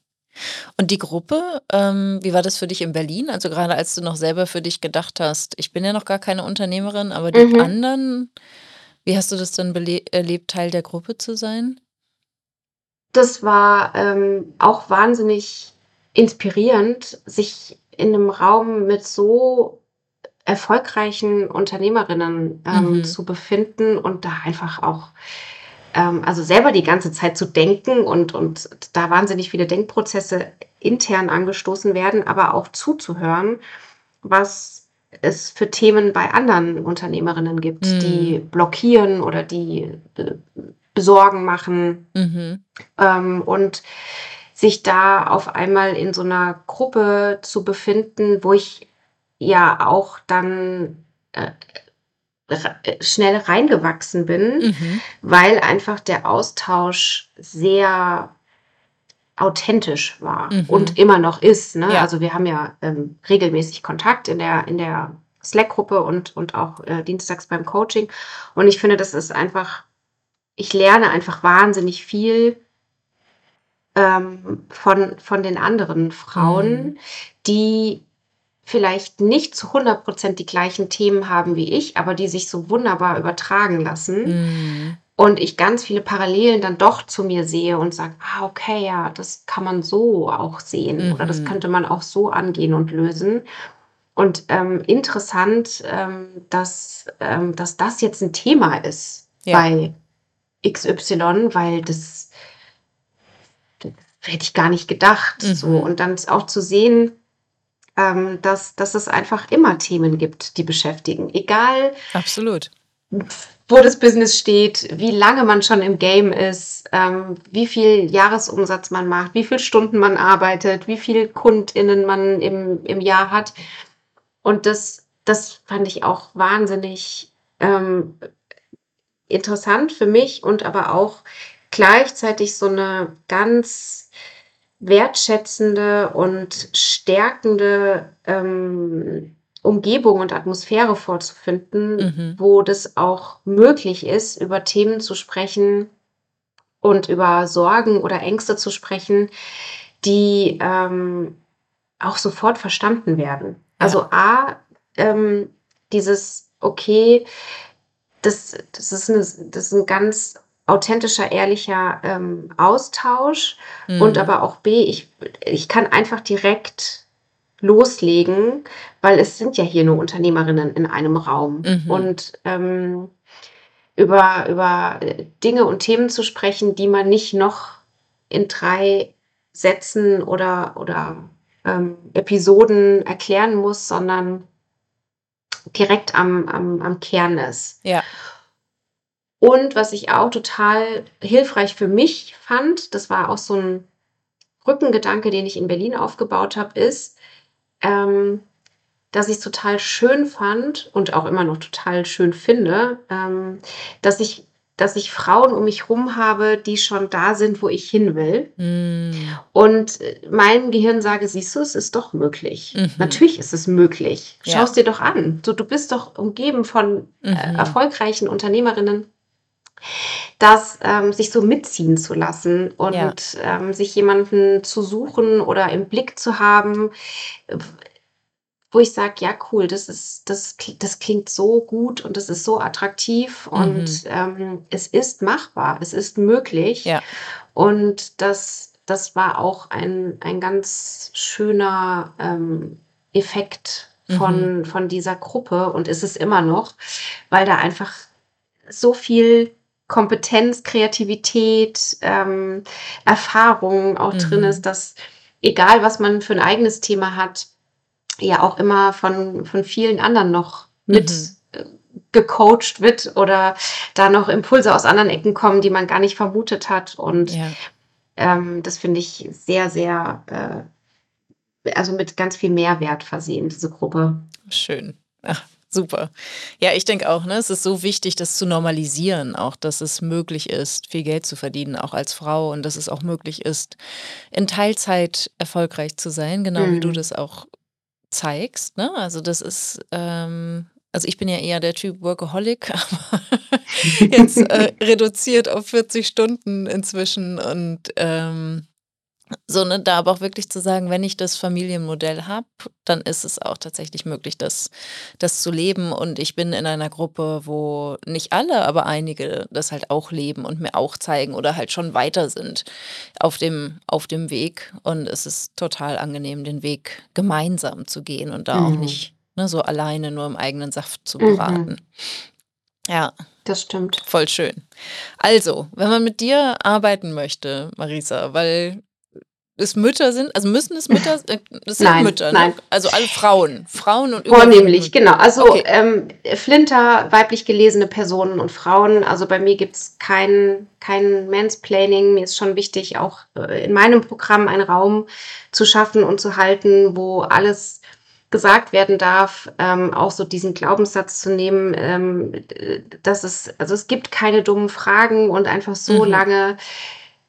Speaker 1: Und die Gruppe, ähm, wie war das für dich in Berlin? Also gerade als du noch selber für dich gedacht hast, ich bin ja noch gar keine Unternehmerin, aber die mhm. anderen, wie hast du das dann erlebt, Teil der Gruppe zu sein?
Speaker 2: Das war ähm, auch wahnsinnig inspirierend, sich in einem Raum mit so erfolgreichen Unternehmerinnen ähm, mhm. zu befinden und da einfach auch ähm, also selber die ganze Zeit zu denken und, und da wahnsinnig viele Denkprozesse intern angestoßen werden, aber auch zuzuhören, was es für Themen bei anderen Unternehmerinnen gibt,
Speaker 1: Mhm.
Speaker 2: die blockieren oder die äh, Sorgen machen
Speaker 1: Mhm.
Speaker 2: ähm, und sich da auf einmal in so einer Gruppe zu befinden, wo ich ja auch dann äh, äh, schnell reingewachsen bin,
Speaker 1: Mhm.
Speaker 2: weil einfach der Austausch sehr authentisch war
Speaker 1: Mhm.
Speaker 2: und immer noch ist. Ne?
Speaker 1: Ja.
Speaker 2: Also wir haben ja ähm, regelmäßig Kontakt in der, in der Slack-Gruppe und, und auch äh, dienstags beim Coaching. Und ich finde, das ist einfach, ich lerne einfach wahnsinnig viel ähm, von, von den anderen Frauen,
Speaker 1: Mhm.
Speaker 2: die vielleicht nicht zu 100% die gleichen Themen haben wie ich, aber die sich so wunderbar übertragen lassen.
Speaker 1: Mhm.
Speaker 2: Und ich ganz viele Parallelen dann doch zu mir sehe und sage, ah, okay, ja, das kann man so auch sehen oder das
Speaker 1: Mhm.
Speaker 2: könnte man auch so angehen und lösen. Und ähm, interessant, ähm, dass, ähm, dass das jetzt ein Thema ist
Speaker 1: Ja.
Speaker 2: bei XY, weil das, das hätte ich gar nicht gedacht. So.
Speaker 1: Mhm.
Speaker 2: Und dann auch zu sehen, ähm, dass, dass es einfach immer Themen gibt, die beschäftigen. Egal,
Speaker 1: Absolut.
Speaker 2: Wo das Business steht, wie lange man schon im Game ist, ähm, wie viel Jahresumsatz man macht, wie viele Stunden man arbeitet, wie viele KundInnen man im, im Jahr hat. Und das, das fand ich auch wahnsinnig ähm, interessant für mich und aber auch gleichzeitig so eine ganz wertschätzende und stärkende ähm, Umgebung und Atmosphäre vorzufinden,
Speaker 1: Mhm.
Speaker 2: wo das auch möglich ist, über Themen zu sprechen und über Sorgen oder Ängste zu sprechen, die ähm, auch sofort verstanden werden. Also A, ähm, dieses, okay, das, das, ist eine, das ist ein ganz authentischer, ehrlicher ähm, Austausch. Und
Speaker 1: Mhm.
Speaker 2: aber auch B, ich, ich kann einfach direkt loslegen, weil es sind ja hier nur Unternehmerinnen in einem Raum.
Speaker 1: Mhm.
Speaker 2: Und ähm, über, über äh, Dinge und Themen zu sprechen, die man nicht noch in drei Sätzen oder, oder ähm, Episoden erklären muss, sondern direkt am, am, am Kern ist.
Speaker 1: Ja.
Speaker 2: Und was ich auch total hilfreich für mich fand, das war auch so ein Rückengedanke, den ich in Berlin aufgebaut habe, ist, ähm, dass ich es total schön fand und auch immer noch total schön finde, ähm, dass ich dass ich Frauen um mich herum habe, die schon da sind, wo ich hin will.
Speaker 1: Mhm.
Speaker 2: Und äh, meinem Gehirn sage, siehst du, es ist doch möglich.
Speaker 1: Mhm.
Speaker 2: Natürlich ist es möglich.
Speaker 1: Ja.
Speaker 2: Schau es dir doch an. So, du bist doch umgeben von äh,
Speaker 1: Mhm.
Speaker 2: erfolgreichen Unternehmerinnen, das ähm, sich so mitziehen zu lassen und
Speaker 1: Ja.
Speaker 2: ähm, sich jemanden zu suchen oder im Blick zu haben, wo ich sage, ja cool, das ist, das, das klingt so gut und das ist so attraktiv und ähm, es ist machbar, es ist möglich.
Speaker 1: Ja.
Speaker 2: Und das, das war auch ein, ein ganz schöner ähm, Effekt von, von dieser Gruppe und ist es immer noch, weil da einfach so viel Kompetenz, Kreativität, ähm, Erfahrung auch drin
Speaker 1: Mhm.
Speaker 2: ist, dass egal was man für ein eigenes Thema hat, ja auch immer von, von vielen anderen noch mit
Speaker 1: Mhm.
Speaker 2: gecoacht wird oder da noch Impulse aus anderen Ecken kommen, die man gar nicht vermutet hat. Und
Speaker 1: Ja.
Speaker 2: ähm, das finde ich sehr, sehr, äh, also mit ganz viel Mehrwert versehen, diese Gruppe.
Speaker 1: Schön. Ach, super. Ja, ich denke auch, ne, es ist so wichtig, das zu normalisieren, auch dass es möglich ist, viel Geld zu verdienen, auch als Frau und dass es auch möglich ist, in Teilzeit erfolgreich zu sein, genau wie du
Speaker 2: Mhm.
Speaker 1: das auch zeigst. Ne? Also das ist, ähm, also ich bin ja eher der Typ Workaholic, aber jetzt äh, reduziert auf 40 Stunden inzwischen und ähm, so, ne, da aber auch wirklich zu sagen, wenn ich das Familienmodell habe, dann ist es auch tatsächlich möglich, das, das zu leben. Und ich bin in einer Gruppe, wo nicht alle, aber einige das halt auch leben und mir auch zeigen oder halt schon weiter sind auf dem, auf dem Weg. Und es ist total angenehm, den Weg gemeinsam zu gehen und da auch
Speaker 2: Mhm.
Speaker 1: nicht ne, so alleine nur im eigenen Saft zu
Speaker 2: Mhm.
Speaker 1: beraten. Ja.
Speaker 2: Das stimmt.
Speaker 1: Voll schön. Also, wenn man mit dir arbeiten möchte, Marisa, weil es Mütter sind, also müssen es Mütter, äh, es sind
Speaker 2: Nein,
Speaker 1: Mütter,
Speaker 2: nein.
Speaker 1: ne? Also alle Frauen, Frauen und
Speaker 2: Vornehmlich, genau. Also
Speaker 1: Okay.
Speaker 2: ähm, Flinter, weiblich gelesene Personen und Frauen. Also bei mir gibt es kein, kein Mansplaining. Mir ist schon wichtig, auch äh, in meinem Programm einen Raum zu schaffen und zu halten, wo alles gesagt werden darf, ähm, auch so diesen Glaubenssatz zu nehmen, ähm, äh, dass es, also es gibt keine dummen Fragen und einfach so
Speaker 1: Mhm.
Speaker 2: lange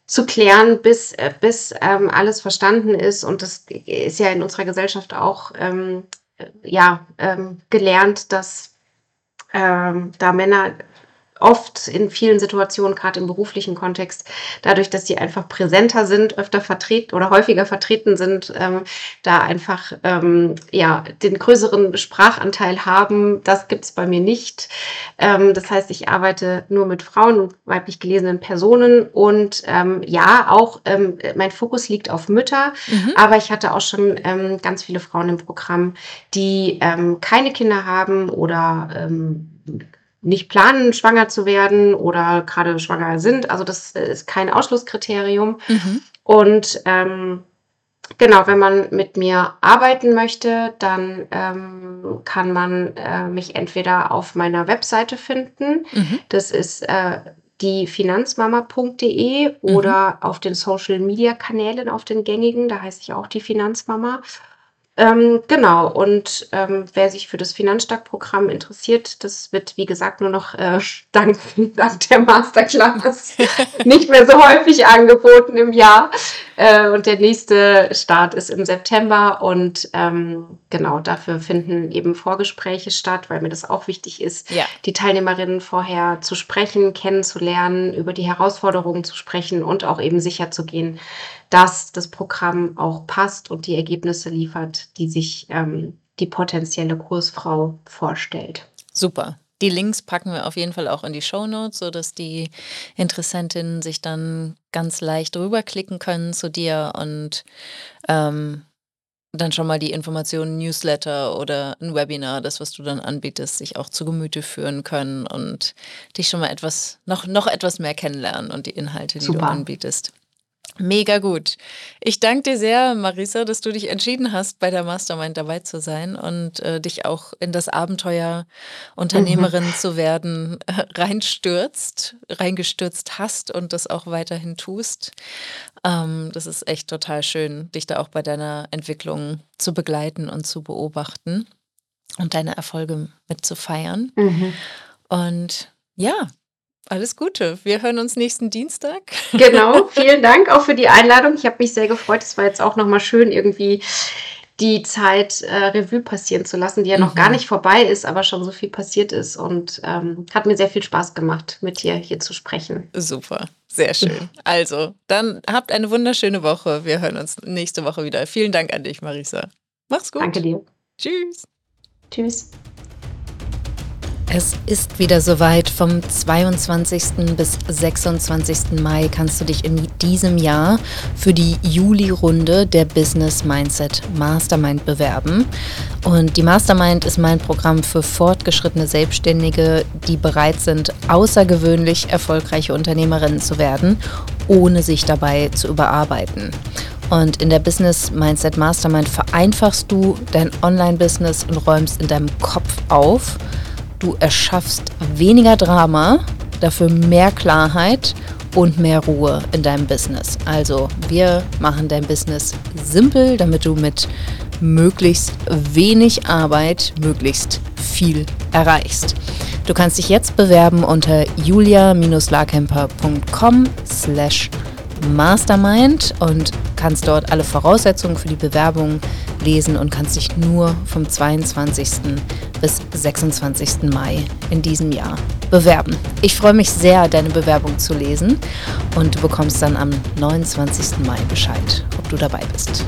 Speaker 2: zu klären, bis, äh, bis ähm, alles verstanden ist. Und das ist ja in unserer Gesellschaft auch ähm, äh, ja, ähm, gelernt, dass ähm, da Männer oft in vielen Situationen, gerade im beruflichen Kontext, dadurch, dass sie einfach präsenter sind, öfter vertreten oder häufiger vertreten sind, ähm, da einfach ähm, ja, den größeren Sprachanteil haben. Das gibt es bei mir nicht. Ähm, das heißt, ich arbeite nur mit Frauen und weiblich gelesenen Personen und ähm, ja, auch ähm, mein Fokus liegt auf Mütter,
Speaker 1: Mhm.
Speaker 2: aber ich hatte auch schon ähm, ganz viele Frauen im Programm, die ähm, keine Kinder haben oder ähm, nicht planen, schwanger zu werden oder gerade schwanger sind. Also das ist kein Ausschlusskriterium.
Speaker 1: Mhm.
Speaker 2: Und ähm, genau, wenn man mit mir arbeiten möchte, dann ähm, kann man äh, mich entweder auf meiner Webseite finden.
Speaker 1: Mhm.
Speaker 2: Das ist äh, die finanzmama.de oder auf den Social Media Kanälen, auf den gängigen. Da heiße ich auch die Finanzmama. Ähm, genau, und ähm, wer sich für das Finanzstark-Programm interessiert, das wird, wie gesagt, nur noch äh, dank, dank der Masterclass nicht mehr so häufig angeboten im Jahr. Äh, und der nächste Start ist im September. Und ähm, genau, dafür finden eben Vorgespräche statt, weil mir das auch wichtig ist,
Speaker 1: Ja.
Speaker 2: die Teilnehmerinnen vorher zu sprechen, kennenzulernen, über die Herausforderungen zu sprechen und auch eben sicher zu gehen, dass das Programm auch passt und die Ergebnisse liefert, die sich ähm, die potenzielle Kursfrau vorstellt.
Speaker 1: Super. Die Links packen wir auf jeden Fall auch in die Shownotes, sodass die Interessentinnen sich dann ganz leicht rüberklicken können zu dir und ähm, dann schon mal die Informationen, Newsletter oder ein Webinar, das, was du dann anbietest, sich auch zu Gemüte führen können und dich schon mal etwas, noch, noch etwas mehr kennenlernen und die Inhalte, die du
Speaker 2: Super.
Speaker 1: anbietest. Mega gut. Ich danke dir sehr, Marisa, dass du dich entschieden hast, bei der Mastermind dabei zu sein und äh, dich auch in das Abenteuer Unternehmerin zu werden äh, reinstürzt, reingestürzt hast und das auch weiterhin tust. Ähm, das ist echt total schön, dich da auch bei deiner Entwicklung zu begleiten und zu beobachten und deine Erfolge mit zu feiern. Und ja, alles Gute. Wir hören uns nächsten Dienstag.
Speaker 2: Genau, vielen Dank auch für die Einladung. Ich habe mich sehr gefreut. Es war jetzt auch nochmal schön, irgendwie die Zeit äh, Revue passieren zu lassen, die ja noch
Speaker 1: Mhm.
Speaker 2: gar nicht vorbei ist, aber schon so viel passiert ist. Und ähm, hat mir sehr viel Spaß gemacht, mit dir hier zu sprechen.
Speaker 1: Super, sehr schön. Also, dann habt eine wunderschöne Woche. Wir hören uns nächste Woche wieder. Vielen Dank an dich, Marisa. Mach's gut.
Speaker 2: Danke dir.
Speaker 1: Tschüss.
Speaker 2: Tschüss.
Speaker 1: Es ist wieder soweit. Vom 22. bis 26. Mai kannst du dich in diesem Jahr für die Juli-Runde der Business Mindset Mastermind bewerben. Und die Mastermind ist mein Programm für fortgeschrittene Selbstständige, die bereit sind, außergewöhnlich erfolgreiche Unternehmerinnen zu werden, ohne sich dabei zu überarbeiten. Und in der Business Mindset Mastermind vereinfachst du dein Online-Business und räumst in deinem Kopf auf. Du erschaffst weniger Drama, dafür mehr Klarheit und mehr Ruhe in deinem Business. Also wir machen dein Business simpel, damit du mit möglichst wenig Arbeit möglichst viel erreichst. Du kannst dich jetzt bewerben unter julia-larkemper.com slash mastermind und kannst dort alle Voraussetzungen für die Bewerbung lesen und kannst dich nur vom 22. bis 26. Mai in diesem Jahr bewerben. Ich freue mich sehr, deine Bewerbung zu lesen und du bekommst dann am 29. Mai Bescheid, ob du dabei bist.